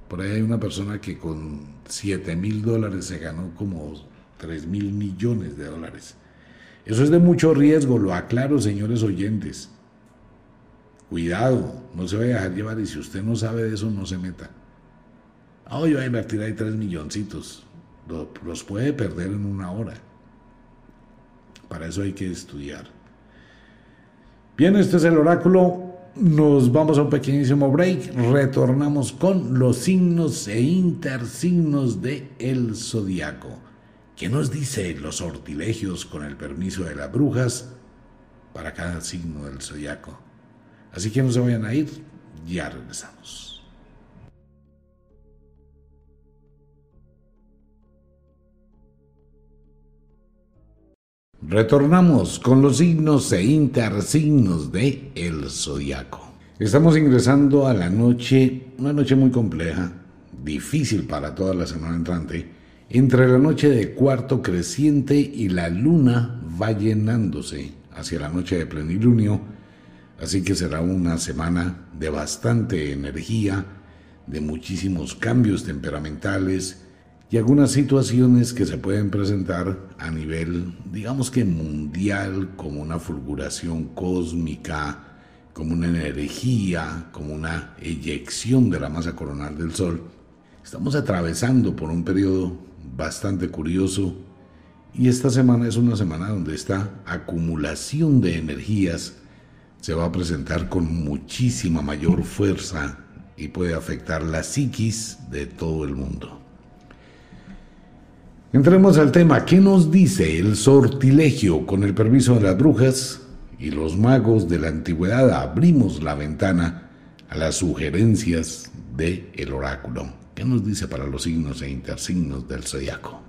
S1: Por ahí hay una persona que con 7 mil dólares se ganó como 3 mil millones de dólares. Eso es de mucho riesgo, lo aclaro, señores oyentes. Cuidado, no se vaya a dejar llevar y si usted no sabe de eso, no se meta. Ah, yo voy a invertir ahí 3 milloncitos los puede perder en una hora. Para eso hay que estudiar. Bien, este es el oráculo. Nos vamos a un pequeñísimo break. Retornamos con los signos e intersignos de el zodiaco. ¿Qué nos dice los sortilegios con el permiso de las brujas para cada signo del zodiaco? Así que no se vayan a ir, ya regresamos. Retornamos con los signos e intersignos de el zodiaco. Estamos ingresando a la noche, una noche muy compleja, difícil para toda la semana entrante, entre la noche de cuarto creciente y la luna va llenándose hacia la noche de plenilunio, así que será una semana de bastante energía, de muchísimos cambios temperamentales, y algunas situaciones que se pueden presentar a nivel, digamos que mundial, como una fulguración cósmica, como una energía, como una eyección de la masa coronal del Sol. Estamos atravesando por un periodo bastante curioso y esta semana es una semana donde esta acumulación de energías se va a presentar con muchísima mayor fuerza y puede afectar la psiquis de todo el mundo. Entremos al tema. ¿Qué nos dice el sortilegio con el permiso de las brujas y los magos de la antigüedad? Abrimos la ventana a las sugerencias del el oráculo. ¿Qué nos dice para los signos e intersignos del zodiaco?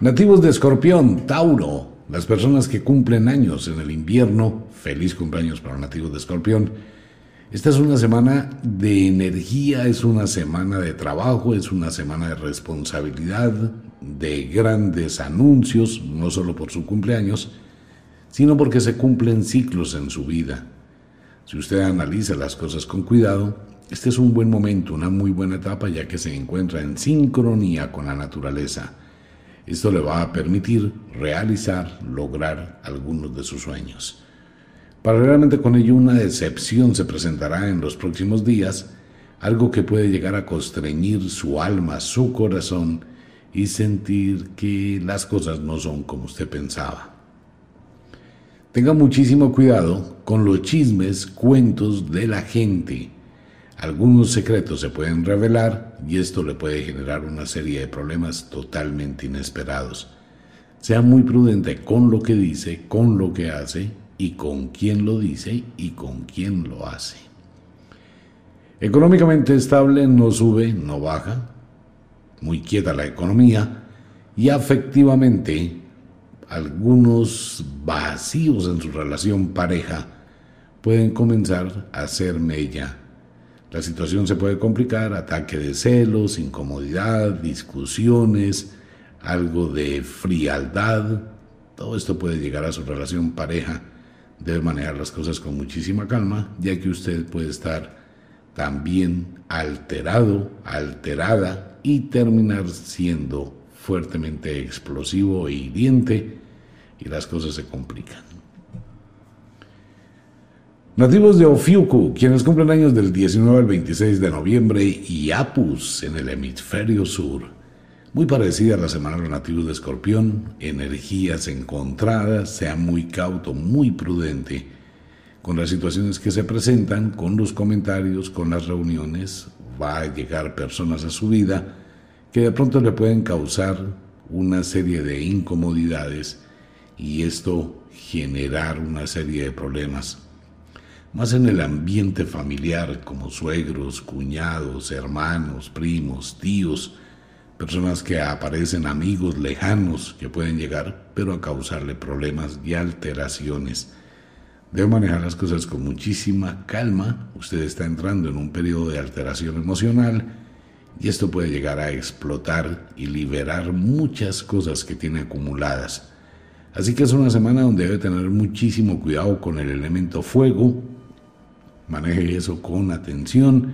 S1: Nativos de Escorpión, Tauro, las personas que cumplen años en el invierno, feliz cumpleaños para nativos de Escorpión esta es una semana de energía, es una semana de trabajo, es una semana de responsabilidad, de grandes anuncios, no solo por su cumpleaños, sino porque se cumplen ciclos en su vida. Si usted analiza las cosas con cuidado, este es un buen momento, una muy buena etapa ya que se encuentra en sincronía con la naturaleza. Esto le va a permitir realizar, lograr algunos de sus sueños. Paralelamente con ello, una decepción se presentará en los próximos días, algo que puede llegar a constreñir su alma, su corazón y sentir que las cosas no son como usted pensaba. Tenga muchísimo cuidado con los chismes, cuentos de la gente. Algunos secretos se pueden revelar y esto le puede generar una serie de problemas totalmente inesperados. Sea muy prudente con lo que dice, con lo que hace y con quién lo dice y con quién lo hace. Económicamente estable, no sube, no baja, muy quieta la economía y afectivamente algunos vacíos en su relación pareja pueden comenzar a ser mella. La situación se puede complicar, ataque de celos, incomodidad, discusiones, algo de frialdad. Todo esto puede llegar a su relación pareja. Debe manejar las cosas con muchísima calma, ya que usted puede estar también alterado, alterada y terminar siendo fuertemente explosivo e hiriente y las cosas se complican. Nativos de Ofiuku, quienes cumplen años del 19 al 26 de noviembre, y Apus en el hemisferio sur. Muy parecida a la semana de los nativos de Escorpión, energías encontradas, sea muy cauto, muy prudente con las situaciones que se presentan, con los comentarios, con las reuniones. Va a llegar personas a su vida que de pronto le pueden causar una serie de incomodidades y esto generar una serie de problemas. Más en el ambiente familiar, como suegros, cuñados, hermanos, primos, tíos, personas que aparecen amigos lejanos que pueden llegar, pero a causarle problemas y alteraciones. Debe manejar las cosas con muchísima calma. Usted está entrando en un periodo de alteración emocional y esto puede llegar a explotar y liberar muchas cosas que tiene acumuladas. Así que es una semana donde debe tener muchísimo cuidado con el elemento fuego. Maneje eso con atención.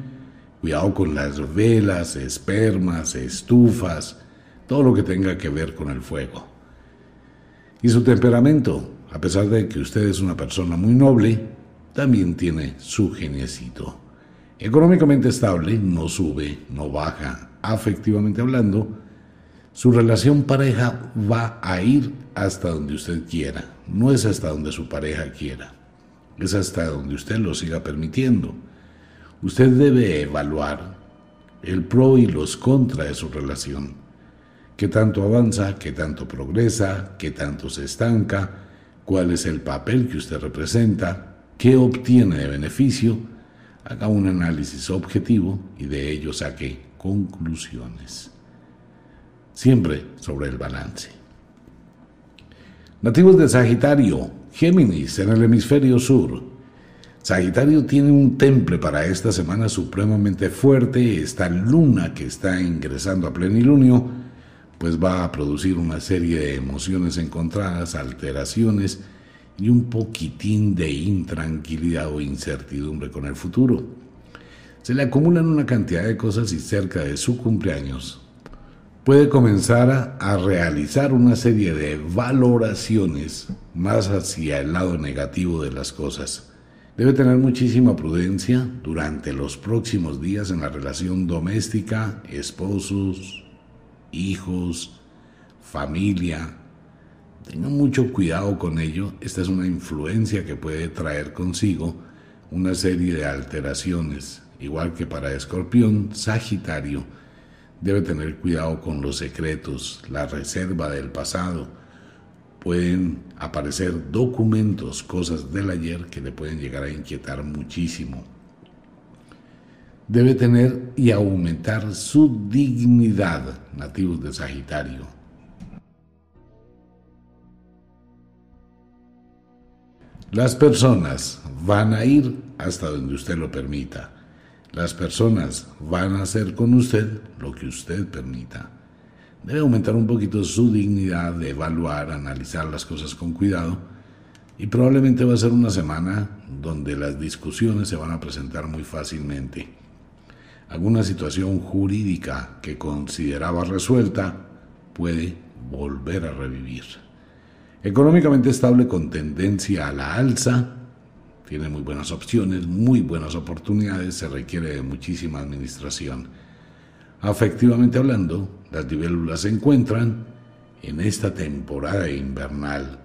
S1: Cuidado con las velas, espermas, estufas, todo lo que tenga que ver con el fuego. Y su temperamento, a pesar de que usted es una persona muy noble, también tiene su geniecito. Económicamente estable, no sube, no baja, afectivamente hablando, su relación pareja va a ir hasta donde usted quiera, no es hasta donde su pareja quiera, es hasta donde usted lo siga permitiendo. Usted debe evaluar el pro y los contra de su relación, qué tanto avanza, qué tanto progresa, qué tanto se estanca, cuál es el papel que usted representa, qué obtiene de beneficio, haga un análisis objetivo y de ello saque conclusiones. Siempre sobre el balance. Nativos de Sagitario, Géminis en el hemisferio sur. Sagitario tiene un temple para esta semana supremamente fuerte. Esta luna que está ingresando a plenilunio, pues va a producir una serie de emociones encontradas, alteraciones y un poquitín de intranquilidad o incertidumbre con el futuro. Se le acumulan una cantidad de cosas y cerca de su cumpleaños puede comenzar a, realizar una serie de valoraciones más hacia el lado negativo de las cosas. Debe tener muchísima prudencia durante los próximos días en la relación doméstica, esposos, hijos, familia. Tenga mucho cuidado con ello. Esta es una influencia que puede traer consigo una serie de alteraciones, igual que para Escorpión, Sagitario, Debe tener cuidado con los secretos, la reserva del pasado. Pueden aparecer documentos, cosas del ayer que le pueden llegar a inquietar muchísimo. Debe tener y aumentar su dignidad, nativos de Sagitario. Las personas van a ir hasta donde usted lo permita. Las personas van a hacer con usted lo que usted permita. Debe aumentar un poquito su dignidad de evaluar, analizar las cosas con cuidado y probablemente va a ser una semana donde las discusiones se van a presentar muy fácilmente. Alguna situación jurídica que consideraba resuelta puede volver a revivir. Económicamente estable con tendencia a la alza, tiene muy buenas opciones, muy buenas oportunidades, se requiere de muchísima administración. Afectivamente hablando, las libélulas se encuentran en esta temporada invernal,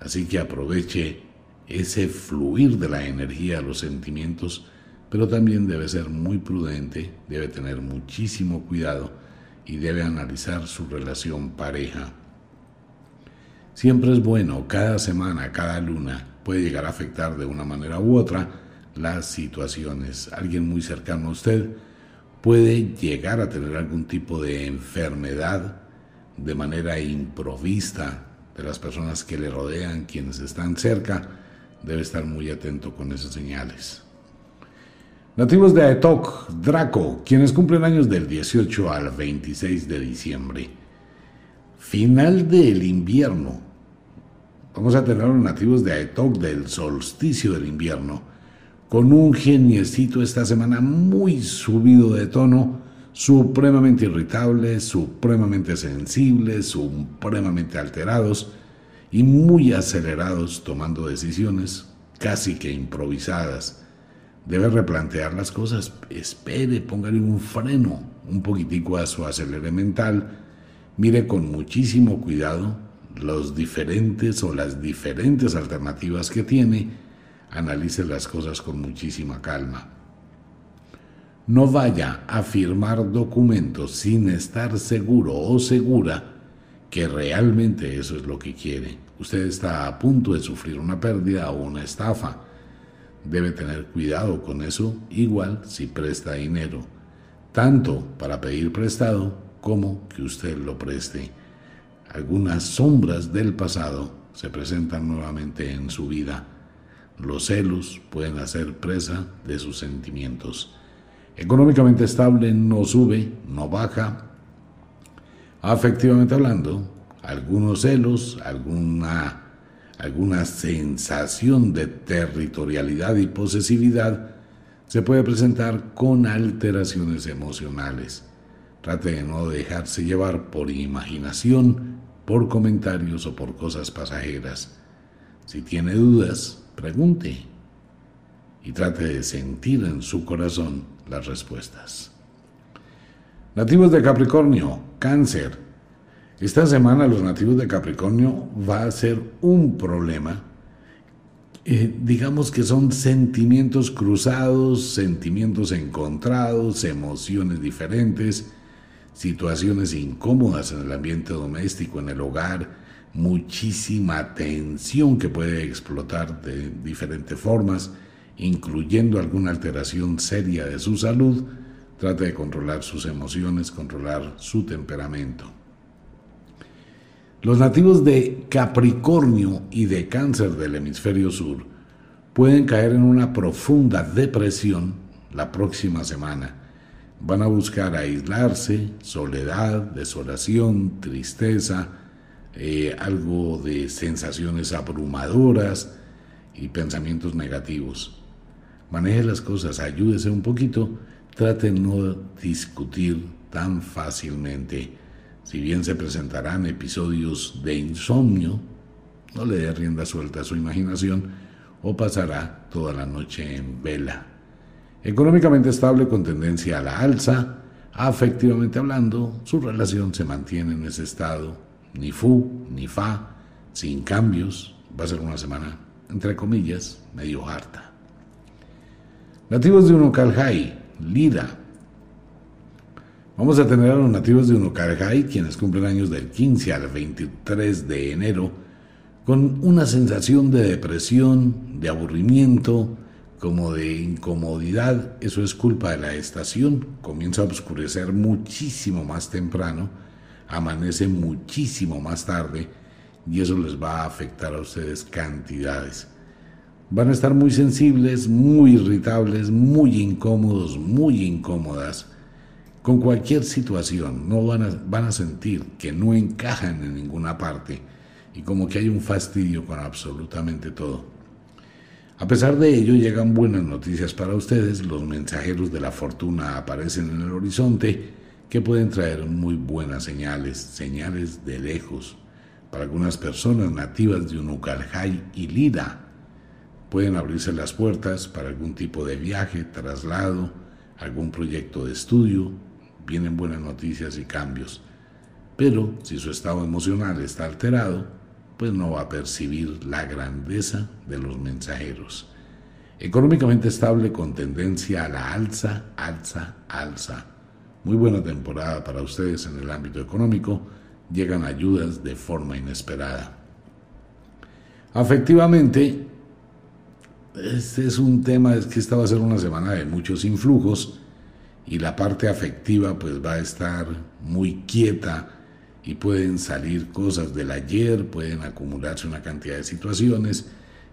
S1: así que aproveche ese fluir de la energía a los sentimientos, pero también debe ser muy prudente, debe tener muchísimo cuidado y debe analizar su relación pareja. Siempre es bueno, cada semana, cada luna, puede llegar a afectar de una manera u otra las situaciones. Alguien muy cercano a usted puede llegar a tener algún tipo de enfermedad de manera improvista de las personas que le rodean, quienes están cerca, debe estar muy atento con esas señales. Nativos de Aetok, Draco, quienes cumplen años del 18 al 26 de diciembre. Final del invierno. Vamos a tener los nativos de Aetok del solsticio del invierno, con un geniecito esta semana muy subido de tono, supremamente irritables, supremamente sensibles, supremamente alterados y muy acelerados tomando decisiones casi que improvisadas. Debe replantear las cosas, espere, póngale un freno un poquitico a su acelere mental, mire con muchísimo cuidado los diferentes o las diferentes alternativas que tiene, analice las cosas con muchísima calma. No vaya a firmar documentos sin estar seguro o segura que realmente eso es lo que quiere. Usted está a punto de sufrir una pérdida o una estafa debe tener cuidado con eso, igual si presta dinero, tanto para pedir prestado como que usted lo preste. Algunas sombras del pasado se presentan nuevamente en su vida. Los celos pueden hacer presa de sus sentimientos. Económicamente estable no sube, no baja. Afectivamente hablando, algunos celos, alguna alguna sensación de territorialidad y posesividad, se puede presentar con alteraciones emocionales. Trate de no dejarse llevar por imaginación, por comentarios o por cosas pasajeras. Si tiene dudas, pregunte y trate de sentir en su corazón las respuestas. Nativos de Capricornio, cáncer, esta semana los nativos de Capricornio va a ser un problema. Eh, digamos que son sentimientos cruzados, sentimientos encontrados, emociones diferentes, situaciones incómodas en el ambiente doméstico, en el hogar, muchísima tensión que puede explotar de diferentes formas, incluyendo alguna alteración seria de su salud. Trate de controlar sus emociones, controlar su temperamento. Los nativos de Capricornio y de Cáncer del hemisferio sur pueden caer en una profunda depresión la próxima semana. Van a buscar aislarse, soledad, desolación, tristeza, eh, algo de sensaciones abrumadoras y pensamientos negativos. Maneje las cosas, ayúdese un poquito, trate de no discutir tan fácilmente si bien se presentarán episodios de insomnio, no le dé rienda suelta a su imaginación o pasará toda la noche en vela. Económicamente estable con tendencia a la alza, afectivamente hablando, su relación se mantiene en ese estado, ni fu, ni fa, sin cambios, va a ser una semana, entre comillas, medio harta. Nativos de Unocaljay, Lida, Vamos a tener a los nativos de Unocarjay, quienes cumplen años del 15 al 23 de enero, con una sensación de depresión, de aburrimiento, como de incomodidad. Eso es culpa de la estación. Comienza a oscurecer muchísimo más temprano, amanece muchísimo más tarde y eso les va a afectar a ustedes cantidades. Van a estar muy sensibles, muy irritables, muy incómodos, muy incómodas con cualquier situación, no van a, van a sentir que no encajan en ninguna parte y como que hay un fastidio con absolutamente todo. A pesar de ello, llegan buenas noticias para ustedes, los mensajeros de la fortuna aparecen en el horizonte que pueden traer muy buenas señales, señales de lejos. Para algunas personas nativas de Unucarjay y Lida, pueden abrirse las puertas para algún tipo de viaje, traslado, algún proyecto de estudio, vienen buenas noticias y cambios. Pero si su estado emocional está alterado, pues no va a percibir la grandeza de los mensajeros. Económicamente estable con tendencia a la alza, alza, alza. Muy buena temporada para ustedes en el ámbito económico. Llegan ayudas de forma inesperada. Afectivamente, este es un tema, es que esta va a ser una semana de muchos influjos y la parte afectiva pues va a estar muy quieta y pueden salir cosas del ayer, pueden acumularse una cantidad de situaciones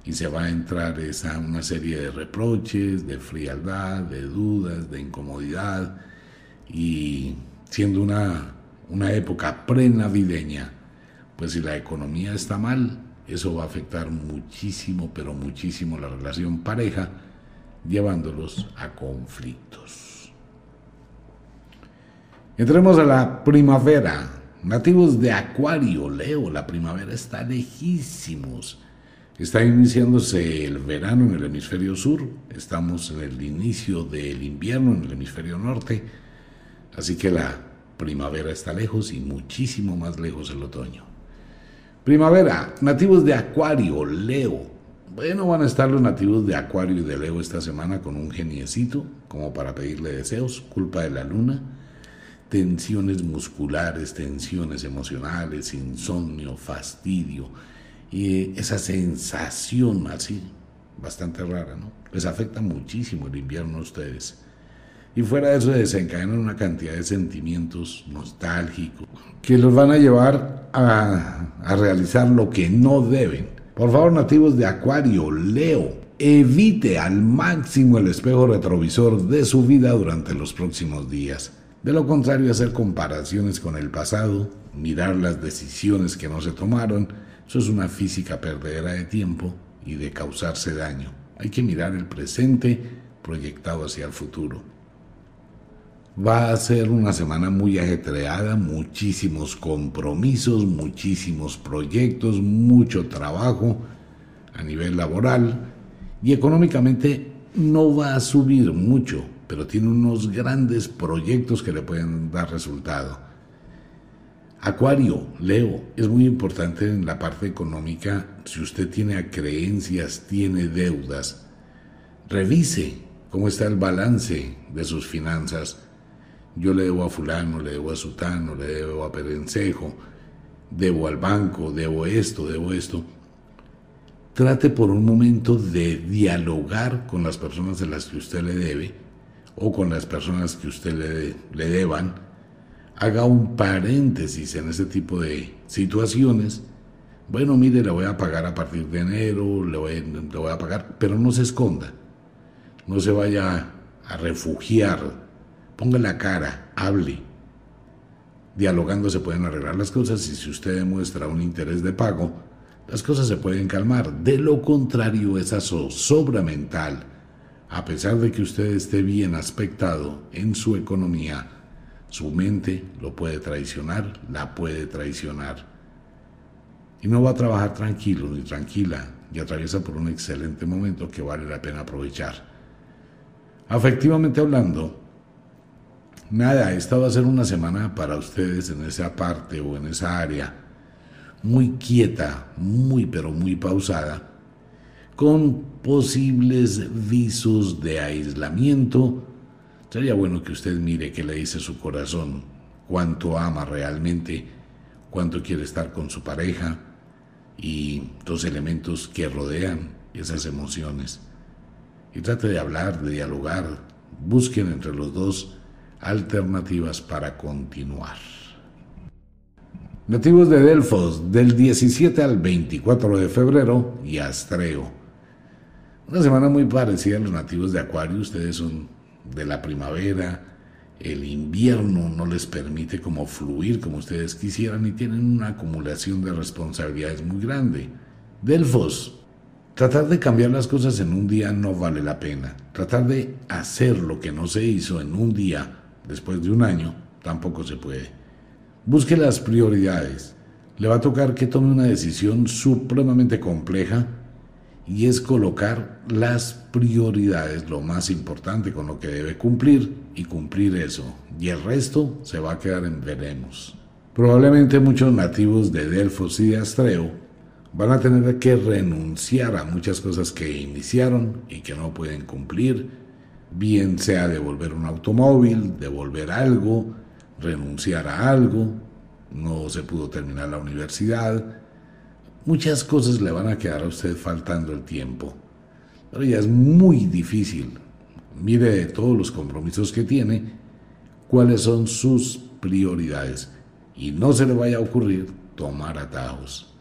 S1: y se va a entrar esa, una serie de reproches, de frialdad, de dudas, de incomodidad y siendo una, una época prenavideña, pues si la economía está mal, eso va a afectar muchísimo, pero muchísimo la relación pareja, llevándolos a conflictos. Entremos a la primavera. Nativos de Acuario, Leo, la primavera está lejísimos. Está iniciándose el verano en el hemisferio sur, estamos en el inicio del invierno en el hemisferio norte, así que la primavera está lejos y muchísimo más lejos el otoño. Primavera, nativos de Acuario, Leo. Bueno, van a estar los nativos de Acuario y de Leo esta semana con un geniecito, como para pedirle deseos, culpa de la luna, tensiones musculares, tensiones emocionales, insomnio, fastidio, y esa sensación así, bastante rara, ¿no? Les afecta muchísimo el invierno a ustedes. Y fuera de eso desencadenan una cantidad de sentimientos nostálgicos que los van a llevar a, realizar lo que no deben. Por favor, nativos de Acuario, Leo, evite al máximo el espejo retrovisor de su vida durante los próximos días. De lo contrario, hacer comparaciones con el pasado, mirar las decisiones que no se tomaron, eso es una física perdedera de tiempo y de causarse daño. Hay que mirar el presente proyectado hacia el futuro. Va a ser una semana muy ajetreada, muchísimos compromisos, muchísimos proyectos, mucho trabajo a nivel laboral y económicamente no va a subir mucho, pero tiene unos grandes proyectos que le pueden dar resultado. Acuario, Leo, es muy importante en la parte económica, si usted tiene creencias, tiene deudas, revise cómo está el balance de sus finanzas yo le debo a fulano, le debo a sutano, le debo a perencejo, debo al banco, debo esto, debo esto. Trate por un momento de dialogar con las personas a las que usted le debe o con las personas que usted le, le deban. Haga un paréntesis en ese tipo de situaciones. Bueno, mire, le voy a pagar a partir de enero, le voy, le voy a pagar, pero no se esconda. No se vaya a refugiar ponga la cara, hable. Dialogando se pueden arreglar las cosas y si usted demuestra un interés de pago, las cosas se pueden calmar. De lo contrario, esa zozobra mental, a pesar de que usted esté bien aspectado en su economía, su mente lo puede traicionar, la puede traicionar. Y no va a trabajar tranquilo ni tranquila y atraviesa por un excelente momento que vale la pena aprovechar. Afectivamente hablando, Nada, esta va a ser una semana para ustedes en esa parte o en esa área muy quieta, muy pero muy pausada, con posibles visos de aislamiento. Sería bueno que usted mire qué le dice su corazón, cuánto ama realmente, cuánto quiere estar con su pareja y dos elementos que rodean esas emociones. Y trate de hablar, de dialogar, busquen entre los dos alternativas para continuar. Nativos de Delfos, del 17 al 24 de febrero, y Astreo. Una semana muy parecida a los nativos de Acuario, ustedes son de la primavera, el invierno no les permite como fluir como ustedes quisieran y tienen una acumulación de responsabilidades muy grande. Delfos, tratar de cambiar las cosas en un día no vale la pena. Tratar de hacer lo que no se hizo en un día después de un año, tampoco se puede. Busque las prioridades. Le va a tocar que tome una decisión supremamente compleja y es colocar las prioridades, lo más importante con lo que debe cumplir y cumplir eso. Y el resto se va a quedar en veremos. Probablemente muchos nativos de Delfos y de Astreo van a tener que renunciar a muchas cosas que iniciaron y que no pueden cumplir, bien sea devolver un automóvil, devolver algo, renunciar a algo, no se pudo terminar la universidad, muchas cosas le van a quedar a usted faltando el tiempo. Pero ya es muy difícil. Mire de todos los compromisos que tiene, cuáles son sus prioridades. Y no se le vaya a ocurrir tomar atajos.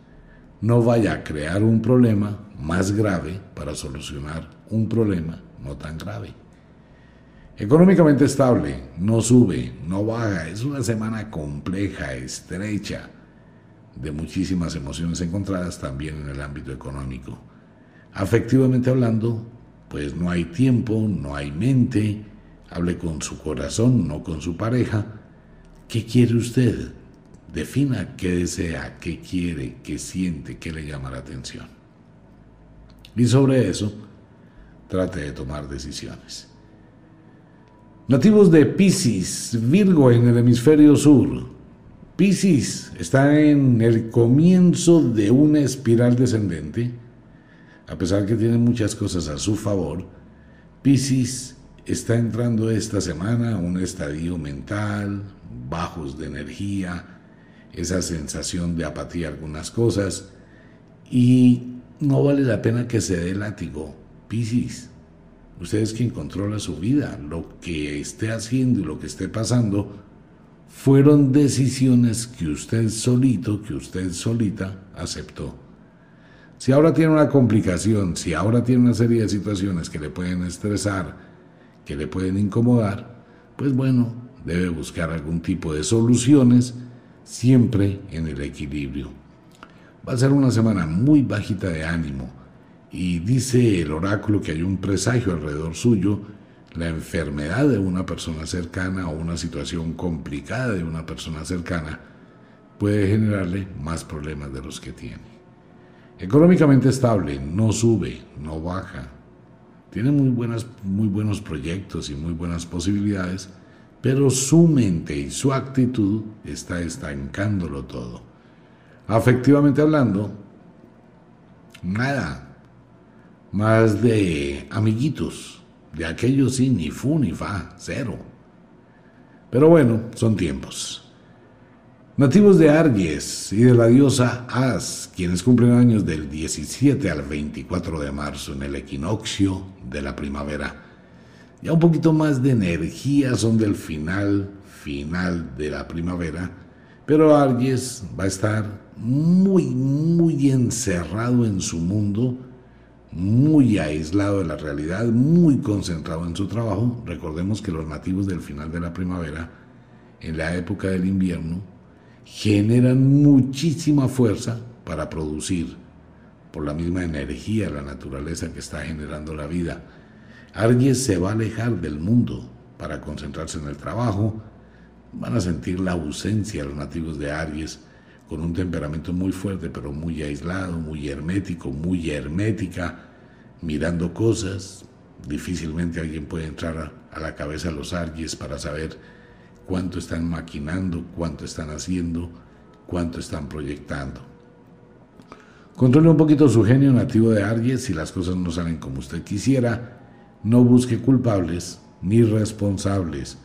S1: No vaya a crear un problema más grave para solucionar un problema no tan grave. Económicamente estable, no sube, no baja, es una semana compleja, estrecha de muchísimas emociones encontradas también en el ámbito económico. Afectivamente hablando, pues no hay tiempo, no hay mente, hable con su corazón, no con su pareja. ¿Qué quiere usted? Defina qué desea, qué quiere, qué siente, qué le llama la atención. Y sobre eso, trate de tomar decisiones. Nativos de Pisces, Virgo en el hemisferio sur, Piscis está en el comienzo de una espiral descendente, a pesar que tiene muchas cosas a su favor. Piscis está entrando esta semana a un estadio mental, bajos de energía, esa sensación de apatía algunas cosas, y no vale la pena que se dé látigo. Piscis, usted es quien controla su vida, lo que esté haciendo y lo que esté pasando fueron decisiones que usted solito, que usted solita aceptó. Si ahora tiene una complicación, si ahora tiene una serie de situaciones que le pueden estresar, que le pueden incomodar, pues bueno, debe buscar algún tipo de soluciones, siempre en el equilibrio. Va a ser una semana muy bajita de ánimo y dice el oráculo que hay un presagio alrededor suyo la enfermedad de una persona cercana o una situación complicada de una persona cercana puede generarle más problemas de los que tiene. Económicamente estable, no sube, no baja. Tiene muy, buenas, muy buenos proyectos y muy buenas posibilidades, pero su mente y su actitud está estancándolo todo. Afectivamente hablando, nada más de amiguitos de aquello sí, ni fu ni fa, cero. Pero bueno, son tiempos. Nativos de Arges y de la diosa As, quienes cumplen años del 17 al 24 de marzo en el equinoccio de la primavera. Ya un poquito más de energía son del final, final de la primavera, pero Arges va a estar muy, muy encerrado en su mundo muy aislado de la realidad, muy concentrado en su trabajo. Recordemos que los nativos del final de la primavera, en la época del invierno, generan muchísima fuerza para producir, por la misma energía, la naturaleza que está generando la vida. Aries se va a alejar del mundo para concentrarse en el trabajo. Van a sentir la ausencia los nativos de Aries con un temperamento muy fuerte, pero muy aislado, muy hermético, muy hermética, mirando cosas. Difícilmente alguien puede entrar a, la cabeza de los Aries para saber cuánto están maquinando, cuánto están haciendo, cuánto están proyectando. Controle un poquito su genio nativo de Aries si las cosas no salen como usted quisiera. No busque culpables ni responsables.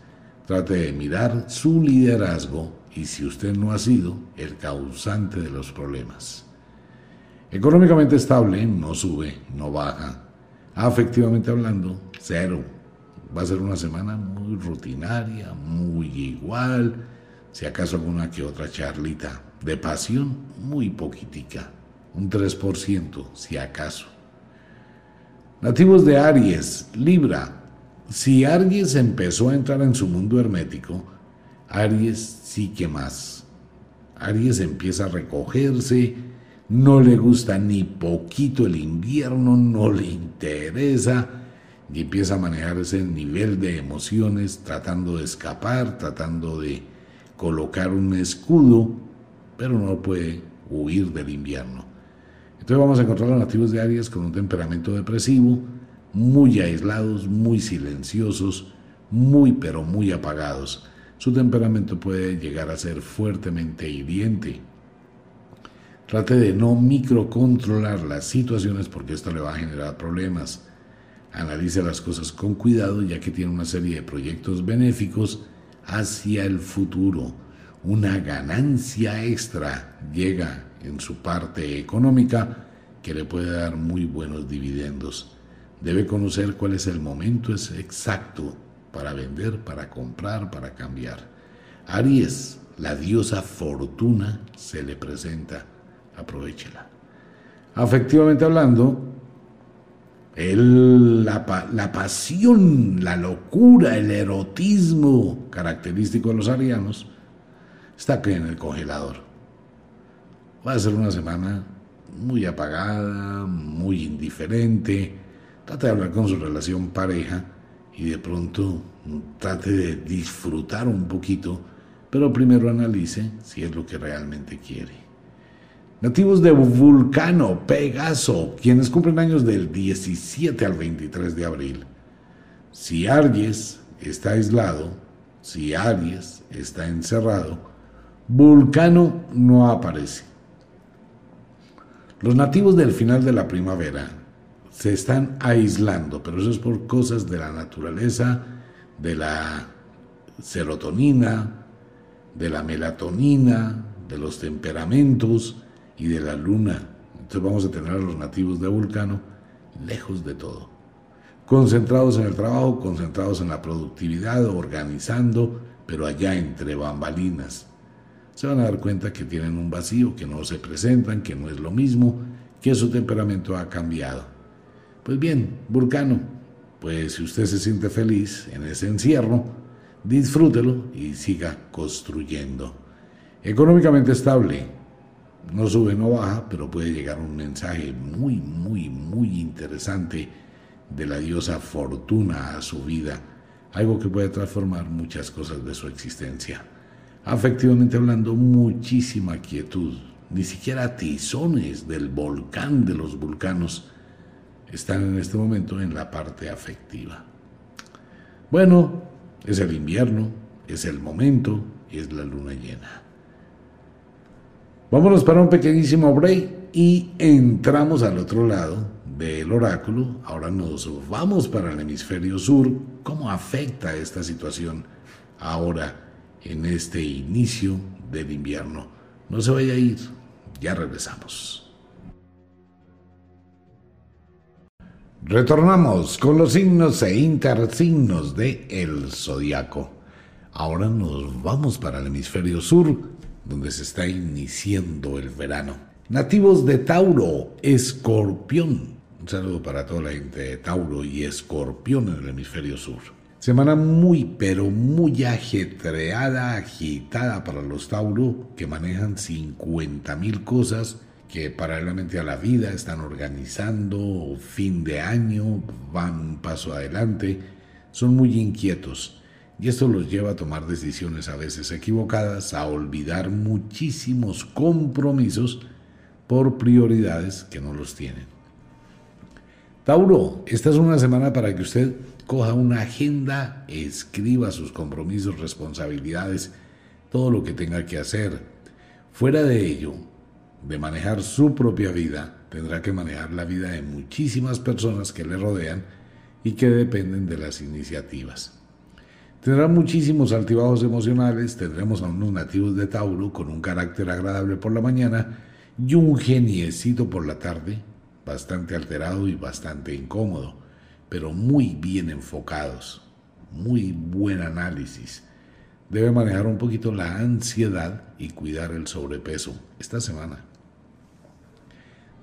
S1: Trate de mirar su liderazgo y si usted no ha sido el causante de los problemas. Económicamente estable, no sube, no baja. Afectivamente hablando, cero. Va a ser una semana muy rutinaria, muy igual. Si acaso alguna que otra charlita. De pasión, muy poquitica. Un 3%, si acaso. Nativos de Aries, Libra. Si Aries empezó a entrar en su mundo hermético, Aries sí que más. Aries empieza a recogerse, no le gusta ni poquito el invierno, no le interesa y empieza a manejar ese nivel de emociones tratando de escapar, tratando de colocar un escudo, pero no puede huir del invierno. Entonces vamos a encontrar a los nativos de Aries con un temperamento depresivo, muy aislados, muy silenciosos, muy pero muy apagados. Su temperamento puede llegar a ser fuertemente hiriente. Trate de no microcontrolar las situaciones porque esto le va a generar problemas. Analice las cosas con cuidado ya que tiene una serie de proyectos benéficos hacia el futuro. Una ganancia extra llega en su parte económica que le puede dar muy buenos dividendos. Debe conocer cuál es el momento exacto para vender, para comprar, para cambiar. Aries, la diosa fortuna, se le presenta. Aprovechela. Afectivamente hablando, el, la, la, pasión, la locura, el erotismo característico de los arianos está aquí en el congelador. Va a ser una semana muy apagada, muy indiferente. Trate de hablar con su relación pareja y de pronto trate de disfrutar un poquito, pero primero analice si es lo que realmente quiere. Nativos de Vulcano, Pegaso, quienes cumplen años del 17 al 23 de abril. Si Aries está aislado, si Aries está encerrado, Vulcano no aparece. Los nativos del final de la primavera se están aislando, pero eso es por cosas de la naturaleza, de la serotonina, de la melatonina, de los temperamentos y de la luna. Entonces vamos a tener a los nativos de Vulcano lejos de todo. Concentrados en el trabajo, concentrados en la productividad, organizando, pero allá entre bambalinas se van a dar cuenta que tienen un vacío, que no se presentan, que no es lo mismo, que su temperamento ha cambiado. Pues bien, Vulcano, pues si usted se siente feliz en ese encierro, disfrútelo y siga construyendo. Económicamente estable, no sube, no baja, pero puede llegar un mensaje muy, muy, muy interesante de la diosa Fortuna a su vida, algo que puede transformar muchas cosas de su existencia afectivamente hablando, muchísima quietud. Ni siquiera tizones del volcán de los vulcanos están en este momento en la parte afectiva. Bueno, es el invierno, es el momento, es la luna llena. Vámonos para un pequeñísimo break y entramos al otro lado del oráculo. Ahora nos vamos para el hemisferio sur. ¿Cómo afecta esta situación ahora? en este inicio del invierno. No se vaya a ir, ya regresamos. Retornamos con los signos e intersignos de el zodiaco. Ahora nos vamos para el hemisferio sur, donde se está iniciando el verano. Nativos de Tauro, Escorpión. Un saludo para toda la gente de Tauro y Escorpión en el hemisferio sur. Semana muy, pero muy ajetreada, agitada para los Tauro, que manejan 50 mil cosas que paralelamente a la vida están organizando, fin de año, van un paso adelante, son muy inquietos. Y esto los lleva a tomar decisiones a veces equivocadas, a olvidar muchísimos compromisos por prioridades que no los tienen. Tauro, esta es una semana para que usted coja una agenda, escriba sus compromisos, responsabilidades, todo lo que tenga que hacer. Fuera de ello, de manejar su propia vida, tendrá que manejar la vida de muchísimas personas que le rodean y que dependen de las iniciativas. Tendrá muchísimos altibajos emocionales, tendremos a unos nativos de Tauro con un carácter agradable por la mañana y un geniecito por la tarde, bastante alterado y bastante incómodo pero muy bien enfocados, muy buen análisis. Debe manejar un poquito la ansiedad y cuidar el sobrepeso esta semana.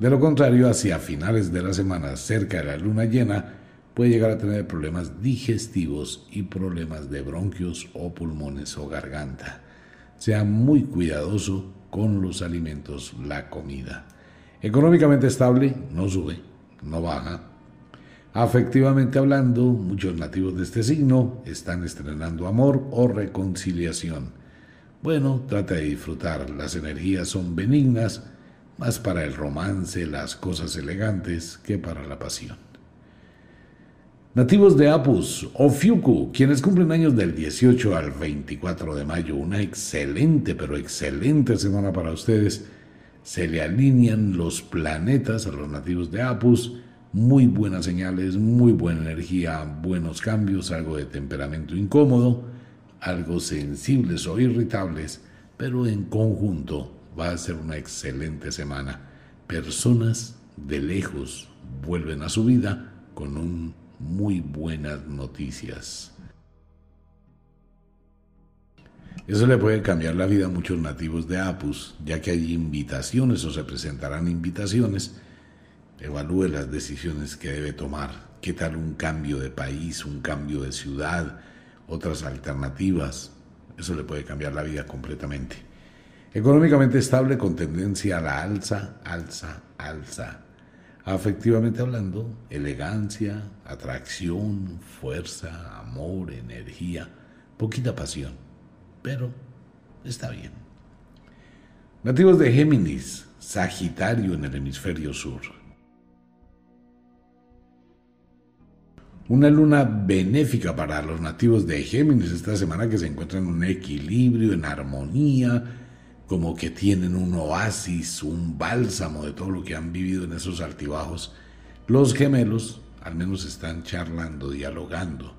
S1: De lo contrario, hacia finales de la semana, cerca de la luna llena, puede llegar a tener problemas digestivos y problemas de bronquios o pulmones o garganta. Sea muy cuidadoso con los alimentos, la comida. Económicamente estable, no sube, no baja, Afectivamente hablando, muchos nativos de este signo están estrenando amor o reconciliación. Bueno, trata de disfrutar, las energías son benignas, más para el romance, las cosas elegantes, que para la pasión. Nativos de Apus o Fiuku, quienes cumplen años del 18 al 24 de mayo, una excelente, pero excelente semana para ustedes. Se le alinean los planetas a los nativos de Apus, muy buenas señales, muy buena energía, buenos cambios, algo de temperamento incómodo, algo sensibles o irritables, pero en conjunto va a ser una excelente semana. Personas de lejos vuelven a su vida con un muy buenas noticias. Eso le puede cambiar la vida a muchos nativos de Apus, ya que hay invitaciones o se presentarán invitaciones. Evalúe las decisiones que debe tomar. ¿Qué tal un cambio de país, un cambio de ciudad, otras alternativas? Eso le puede cambiar la vida completamente. Económicamente estable con tendencia a la alza, alza, alza. Afectivamente hablando, elegancia, atracción, fuerza, amor, energía, poquita pasión, pero está bien. Nativos de Géminis, Sagitario en el hemisferio sur. Una luna benéfica para los nativos de Géminis esta semana que se encuentran en un equilibrio, en armonía, como que tienen un oasis, un bálsamo de todo lo que han vivido en esos altibajos. Los gemelos al menos están charlando, dialogando.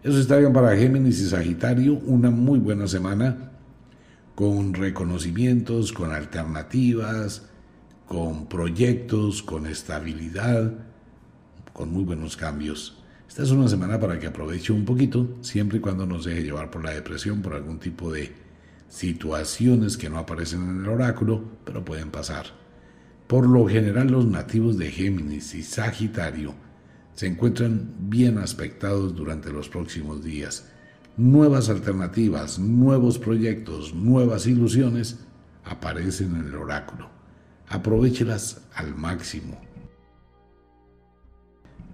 S1: Eso está bien para Géminis y Sagitario, una muy buena semana con reconocimientos, con alternativas, con proyectos, con estabilidad, con muy buenos cambios. Esta es una semana para que aproveche un poquito, siempre y cuando no se deje llevar por la depresión, por algún tipo de situaciones que no aparecen en el oráculo, pero pueden pasar. Por lo general los nativos de Géminis y Sagitario se encuentran bien aspectados durante los próximos días. Nuevas alternativas, nuevos proyectos, nuevas ilusiones aparecen en el oráculo. Aprovechelas al máximo.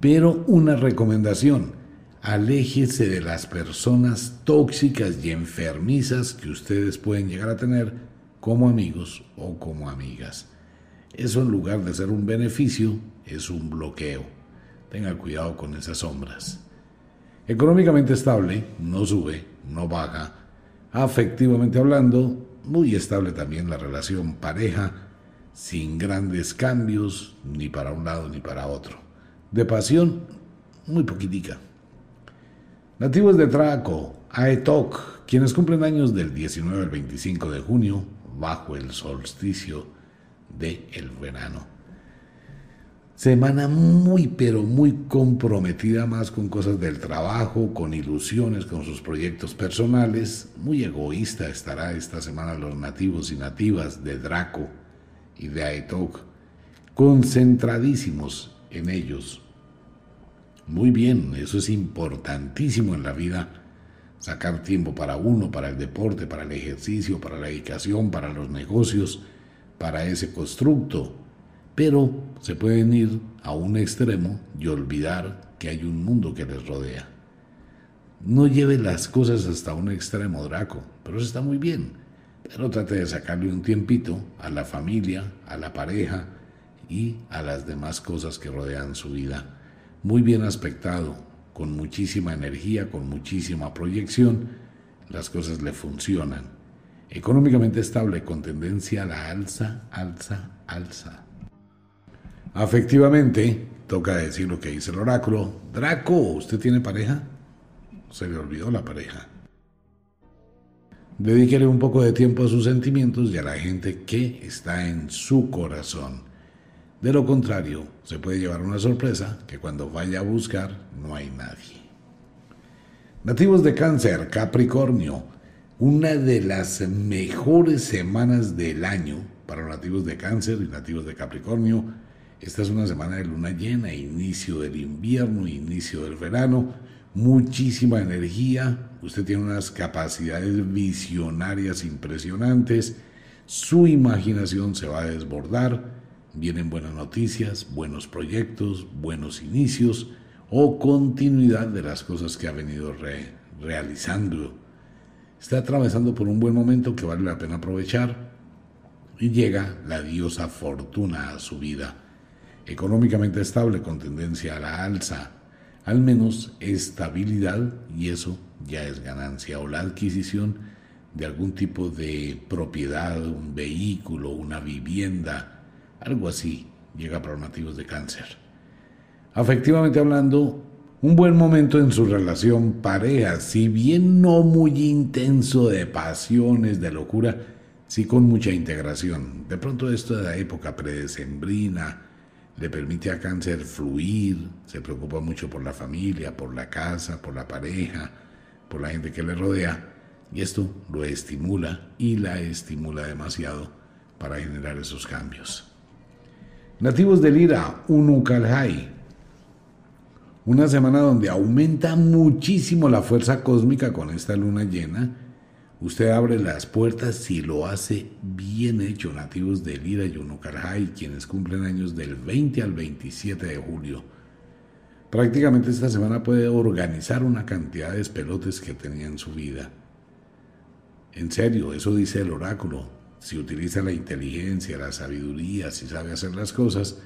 S1: Pero una recomendación, aléjese de las personas tóxicas y enfermizas que ustedes pueden llegar a tener como amigos o como amigas. Eso en lugar de ser un beneficio, es un bloqueo. Tenga cuidado con esas sombras. Económicamente estable, no sube, no baja. Afectivamente hablando, muy estable también la relación pareja, sin grandes cambios, ni para un lado ni para otro. De pasión, muy poquitica. Nativos de Traco, Aetok, quienes cumplen años del 19 al 25 de junio, bajo el solsticio del el verano. Semana muy, pero muy comprometida más con cosas del trabajo, con ilusiones, con sus proyectos personales. Muy egoísta estará esta semana los nativos y nativas de Draco y de Aetok, concentradísimos en ellos, muy bien, eso es importantísimo en la vida. Sacar tiempo para uno, para el deporte, para el ejercicio, para la dedicación, para los negocios, para ese constructo. Pero se pueden ir a un extremo y olvidar que hay un mundo que les rodea. No lleve las cosas hasta un extremo, Draco, pero eso está muy bien. Pero trate de sacarle un tiempito a la familia, a la pareja y a las demás cosas que rodean su vida muy bien aspectado, con muchísima energía, con muchísima proyección, las cosas le funcionan. Económicamente estable, con tendencia a la alza, alza, alza. Afectivamente, toca decir lo que dice el oráculo. Draco, ¿usted tiene pareja? Se le olvidó la pareja. Dedíquele un poco de tiempo a sus sentimientos y a la gente que está en su corazón. De lo contrario, se puede llevar una sorpresa que cuando vaya a buscar no hay nadie. Nativos de cáncer, Capricornio, una de las mejores semanas del año para los nativos de cáncer y nativos de Capricornio. Esta es una semana de luna llena, inicio del invierno, inicio del verano, muchísima energía, usted tiene unas capacidades visionarias impresionantes, su imaginación se va a desbordar, Vienen buenas noticias, buenos proyectos, buenos inicios o continuidad de las cosas que ha venido realizando. Está atravesando por un buen momento que vale la pena aprovechar. y llega la diosa Fortuna a su vida. Económicamente estable con tendencia a la alza, al menos estabilidad y eso ya es ganancia o la adquisición de algún tipo de propiedad, un vehículo, una vivienda, algo así llega para nativos de cáncer. Afectivamente hablando, un buen momento en su relación pareja, si bien no muy intenso de pasiones, de locura, sí con mucha integración. De pronto esto de la época predecembrina le permite a cáncer fluir, se preocupa mucho por la familia, por la casa, por la pareja, por la gente que le rodea, y esto lo estimula y la estimula demasiado para generar esos cambios. Nativos del Ira, Unukalhai, una semana donde aumenta muchísimo la fuerza cósmica con esta luna llena. Usted abre las puertas si lo hace bien hecho, nativos de Lira y Unucarjay, quienes cumplen años del 20 al 27 de julio. Prácticamente esta semana puede organizar una cantidad de espelotes que tenía en su vida. En serio, eso dice el oráculo. Si utiliza la inteligencia, la sabiduría, si sabe hacer las cosas,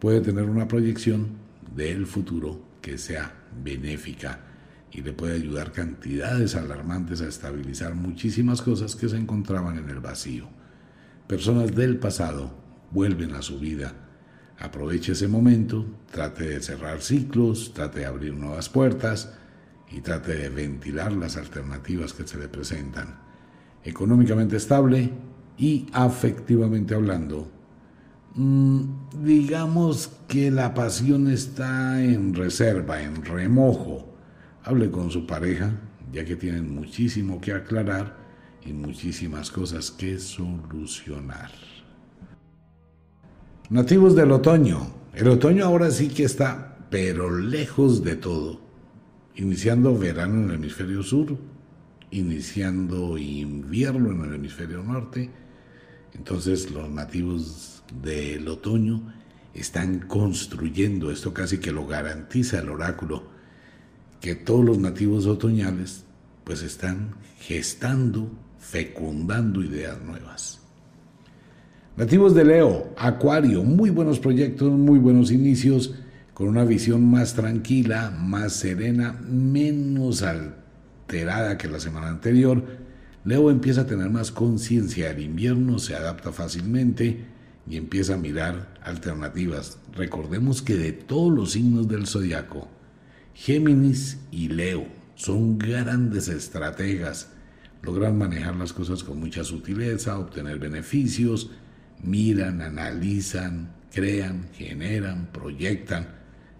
S1: puede tener una proyección del futuro que sea benéfica y le puede ayudar cantidades alarmantes a estabilizar muchísimas cosas que se encontraban en el vacío. Personas del pasado vuelven a su vida. Aproveche ese momento, trate de cerrar ciclos, trate de abrir nuevas puertas y trate de ventilar las alternativas que se le presentan. Económicamente estable y afectivamente hablando, Mm, digamos que la pasión está en reserva, en remojo. Hable con su pareja, ya que tienen muchísimo que aclarar y muchísimas cosas que solucionar. Nativos del otoño. El otoño ahora sí que está, pero lejos de todo. Iniciando verano en el hemisferio sur, iniciando invierno en el hemisferio norte. Entonces los nativos del otoño están construyendo, esto casi que lo garantiza el oráculo, que todos los nativos otoñales pues están gestando, fecundando ideas nuevas. Nativos de Leo, Acuario, muy buenos proyectos, muy buenos inicios, con una visión más tranquila, más serena, menos que la semana anterior. Leo empieza a tener más conciencia, el invierno se adapta fácilmente, y empieza a mirar alternativas. Recordemos que de todos los signos del zodiaco, Géminis y Leo son grandes estrategas, logran manejar las cosas con mucha sutileza, obtener beneficios, miran, analizan, crean, generan, proyectan.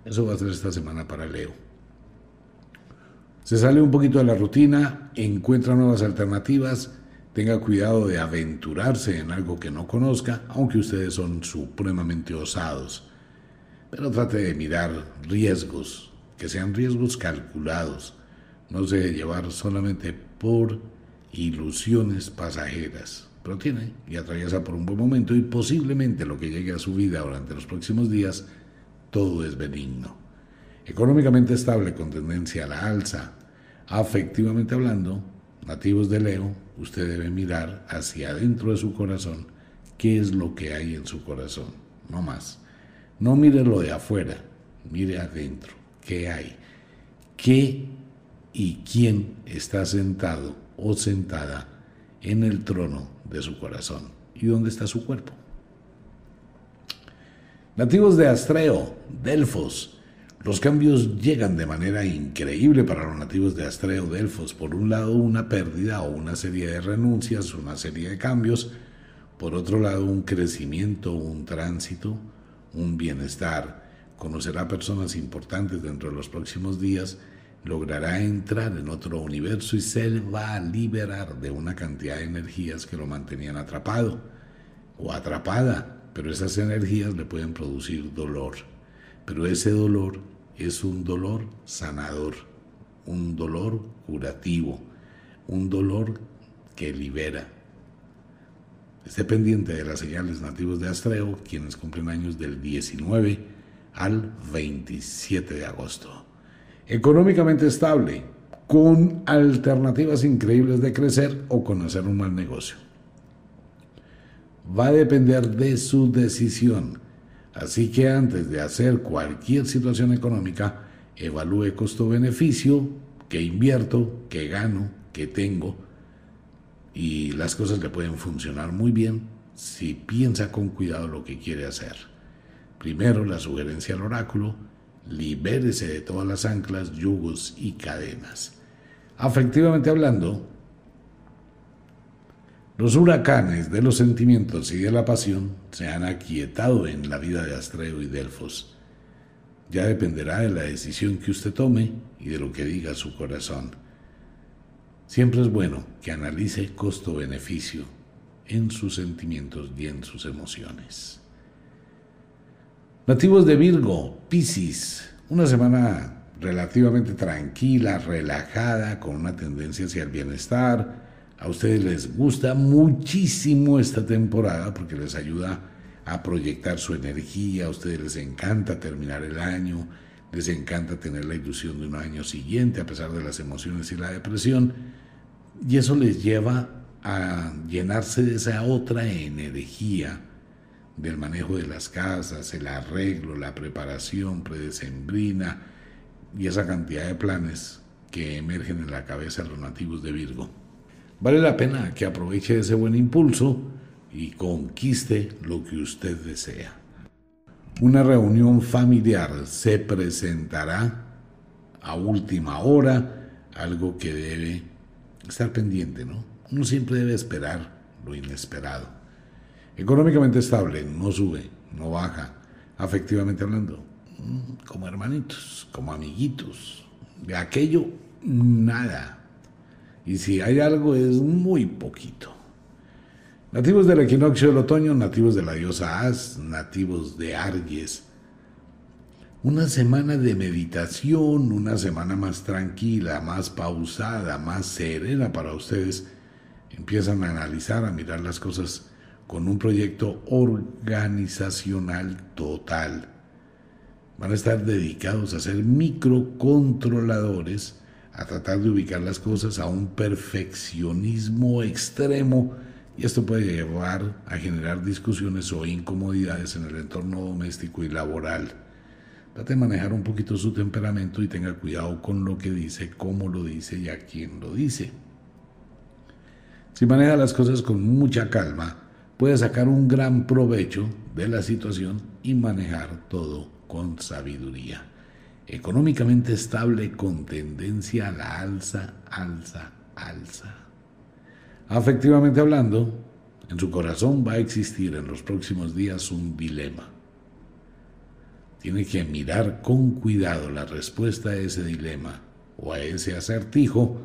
S1: Eso va a ser esta semana para Leo. Se sale un poquito de la rutina, encuentra nuevas alternativas, Tenga cuidado de aventurarse en algo que no conozca, aunque ustedes son supremamente osados. Pero trate de mirar riesgos, que sean riesgos calculados. No se llevar solamente por ilusiones pasajeras. Pero tiene y atraviesa por un buen momento y posiblemente lo que llegue a su vida durante los próximos días, todo es benigno. Económicamente estable con tendencia a la alza, afectivamente hablando, nativos de Leo, usted debe mirar hacia adentro de su corazón qué es lo que hay en su corazón, no más. No mire lo de afuera, mire adentro, qué hay, qué y quién está sentado o sentada en el trono de su corazón y dónde está su cuerpo. Nativos de Astreo, Delfos, los cambios llegan de manera increíble para los nativos de Astreo Delfos. Por un lado, una pérdida o una serie de renuncias, una serie de cambios. Por otro lado, un crecimiento, un tránsito, un bienestar. Conocerá personas importantes dentro de los próximos días. Logrará entrar en otro universo y se va a liberar de una cantidad de energías que lo mantenían atrapado o atrapada. Pero esas energías le pueden producir dolor. Pero ese dolor es un dolor sanador, un dolor curativo, un dolor que libera. Esté pendiente de las señales nativos de Astreo, quienes cumplen años del 19 al 27 de agosto. Económicamente estable, con alternativas increíbles de crecer o con hacer un mal negocio. va a depender de su decisión. Así que antes de hacer cualquier situación económica, evalúe costo-beneficio, qué invierto, qué gano, qué tengo, y las cosas le pueden funcionar muy bien si piensa con cuidado lo que quiere hacer. Primero, la sugerencia al oráculo, libérese de todas las anclas, yugos y cadenas. Afectivamente hablando, los huracanes de los sentimientos y de la pasión se han aquietado en la vida de Astreo y Delfos. Ya dependerá de la decisión que usted tome y de lo que diga su corazón. Siempre es bueno que analice costo-beneficio en sus sentimientos y en sus emociones. Nativos de Virgo, Piscis, una semana relativamente tranquila, relajada, con una tendencia hacia el bienestar, a ustedes les gusta muchísimo esta temporada porque les ayuda a proyectar su energía, a ustedes les encanta terminar el año, les encanta tener la ilusión de un año siguiente a pesar de las emociones y la depresión, y eso les lleva a llenarse de esa otra energía del manejo de las casas, el arreglo, la preparación predecembrina y esa cantidad de planes que emergen en la cabeza de los nativos de Virgo. Vale la pena que aproveche ese buen impulso y conquiste lo que usted desea. Una reunión familiar se presentará a última hora, algo que debe estar pendiente, ¿no? Uno siempre debe esperar lo inesperado. Económicamente estable, no sube, no baja, afectivamente hablando, mm, como hermanitos, como amiguitos. De aquello, nada. Y si hay algo es muy poquito. Nativos del equinoccio del otoño, nativos de la diosa As, nativos de Aries. Una semana de meditación, una semana más tranquila, más pausada, más serena para ustedes. Empiezan a analizar, a mirar las cosas con un proyecto organizacional total. Van a estar dedicados a ser microcontroladores a tratar de ubicar las cosas a un perfeccionismo extremo y esto puede llevar a generar discusiones o incomodidades en el entorno doméstico y laboral. Trate de manejar un poquito su temperamento y tenga cuidado con lo que dice, cómo lo dice y a quién lo dice. Si maneja las cosas con mucha calma, puede sacar un gran provecho de la situación y manejar todo con sabiduría económicamente estable con tendencia a la alza, alza, alza. Afectivamente hablando, en su corazón va a existir en los próximos días un dilema. Tiene que mirar con cuidado la respuesta a ese dilema o a ese acertijo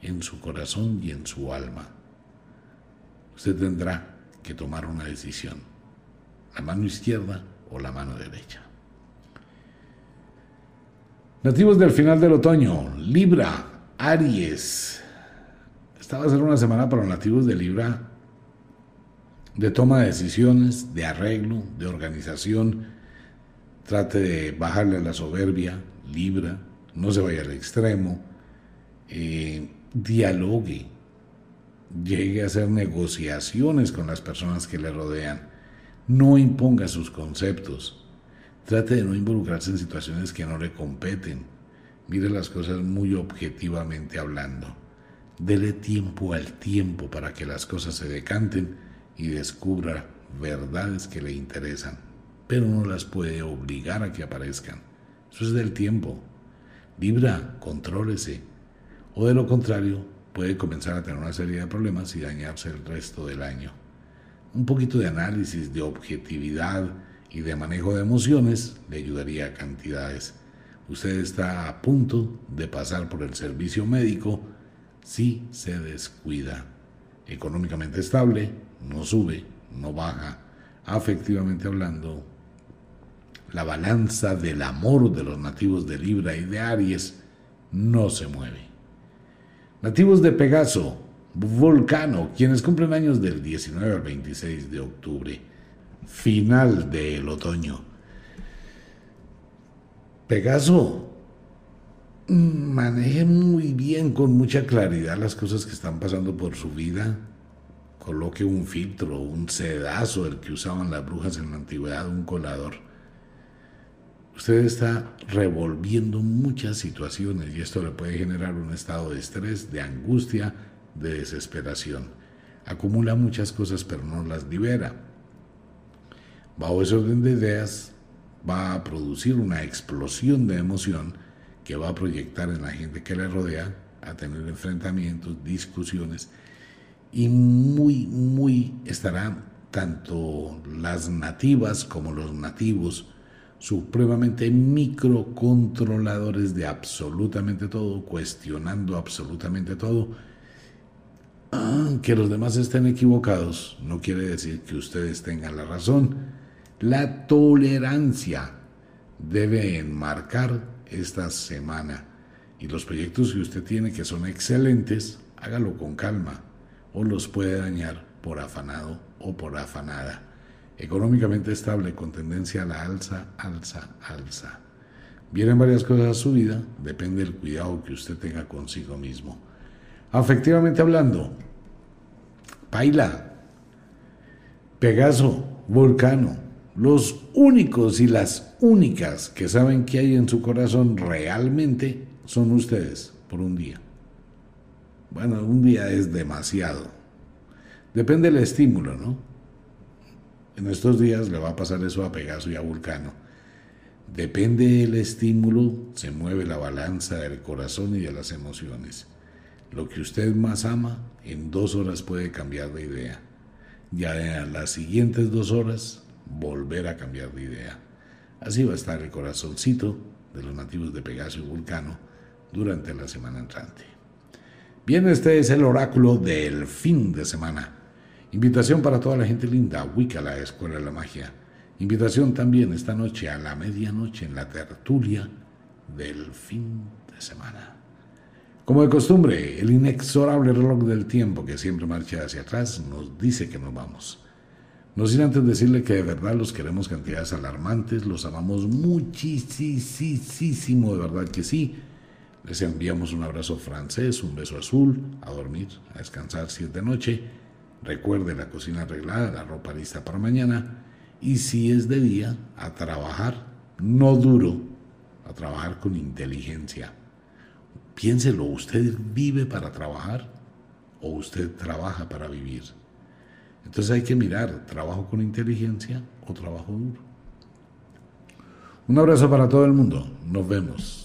S1: en su corazón y en su alma. Usted tendrá que tomar una decisión, la mano izquierda o la mano derecha. Nativos del final del otoño, Libra, Aries. Esta va a ser una semana para los nativos de Libra de toma de decisiones, de arreglo, de organización. Trate de bajarle la soberbia, Libra, no se vaya al extremo. Eh, dialogue, llegue a hacer negociaciones con las personas que le rodean. No imponga sus conceptos Trate de no involucrarse en situaciones que no le competen. Mire las cosas muy objetivamente hablando. Dele tiempo al tiempo para que las cosas se decanten y descubra verdades que le interesan, pero no las puede obligar a que aparezcan. Eso es del tiempo. Libra, contrólese. O de lo contrario, puede comenzar a tener una serie de problemas y dañarse el resto del año. Un poquito de análisis, de objetividad, y de manejo de emociones le ayudaría a cantidades. Usted está a punto de pasar por el servicio médico si se descuida. Económicamente estable, no sube, no baja. Afectivamente hablando, la balanza del amor de los nativos de Libra y de Aries no se mueve. Nativos de Pegaso, Volcano, quienes cumplen años del 19 al 26 de octubre final del otoño. Pegaso, maneje muy bien, con mucha claridad las cosas que están pasando por su vida, coloque un filtro, un sedazo, el que usaban las brujas en la antigüedad, un colador. Usted está revolviendo muchas situaciones y esto le puede generar un estado de estrés, de angustia, de desesperación. Acumula muchas cosas pero no las libera. Bajo ese orden de ideas va a producir una explosión de emoción que va a proyectar en la gente que le rodea a tener enfrentamientos, discusiones y muy, muy estarán tanto las nativas como los nativos supremamente microcontroladores de absolutamente todo, cuestionando absolutamente todo. Ah, que los demás estén equivocados no quiere decir que ustedes tengan la razón. La tolerancia debe enmarcar esta semana y los proyectos que usted tiene que son excelentes, hágalo con calma o los puede dañar por afanado o por afanada. Económicamente estable con tendencia a la alza, alza, alza. Vienen varias cosas a su vida, depende del cuidado que usted tenga consigo mismo. Afectivamente hablando, Paila, Pegaso, Volcano, los únicos y las únicas que saben qué hay en su corazón realmente son ustedes por un día. Bueno, un día es demasiado. Depende del estímulo, ¿no? En estos días le va a pasar eso a Pegaso y a Vulcano. Depende del estímulo, se mueve la balanza del corazón y de las emociones. Lo que usted más ama, en dos horas puede cambiar de idea. Ya en las siguientes dos horas, volver a cambiar de idea. Así va a estar el corazoncito de los nativos de Pegaso y Vulcano durante la semana entrante. Bien, este es el oráculo del fin de semana. Invitación para toda la gente linda, Wicca, la Escuela de la Magia. Invitación también esta noche a la medianoche en la tertulia del fin de semana. Como de costumbre, el inexorable reloj del tiempo que siempre marcha hacia atrás nos dice que nos vamos. No sin antes decirle que de verdad los queremos cantidades alarmantes, los amamos muchísimo, de verdad que sí. Les enviamos un abrazo francés, un beso azul, a dormir, a descansar si es de noche. Recuerde la cocina arreglada, la ropa lista para mañana. Y si es de día, a trabajar, no duro, a trabajar con inteligencia. Piénselo, ¿usted vive para trabajar o usted trabaja para vivir? Entonces hay que mirar, ¿trabajo con inteligencia o trabajo duro? Un abrazo para todo el mundo. Nos vemos.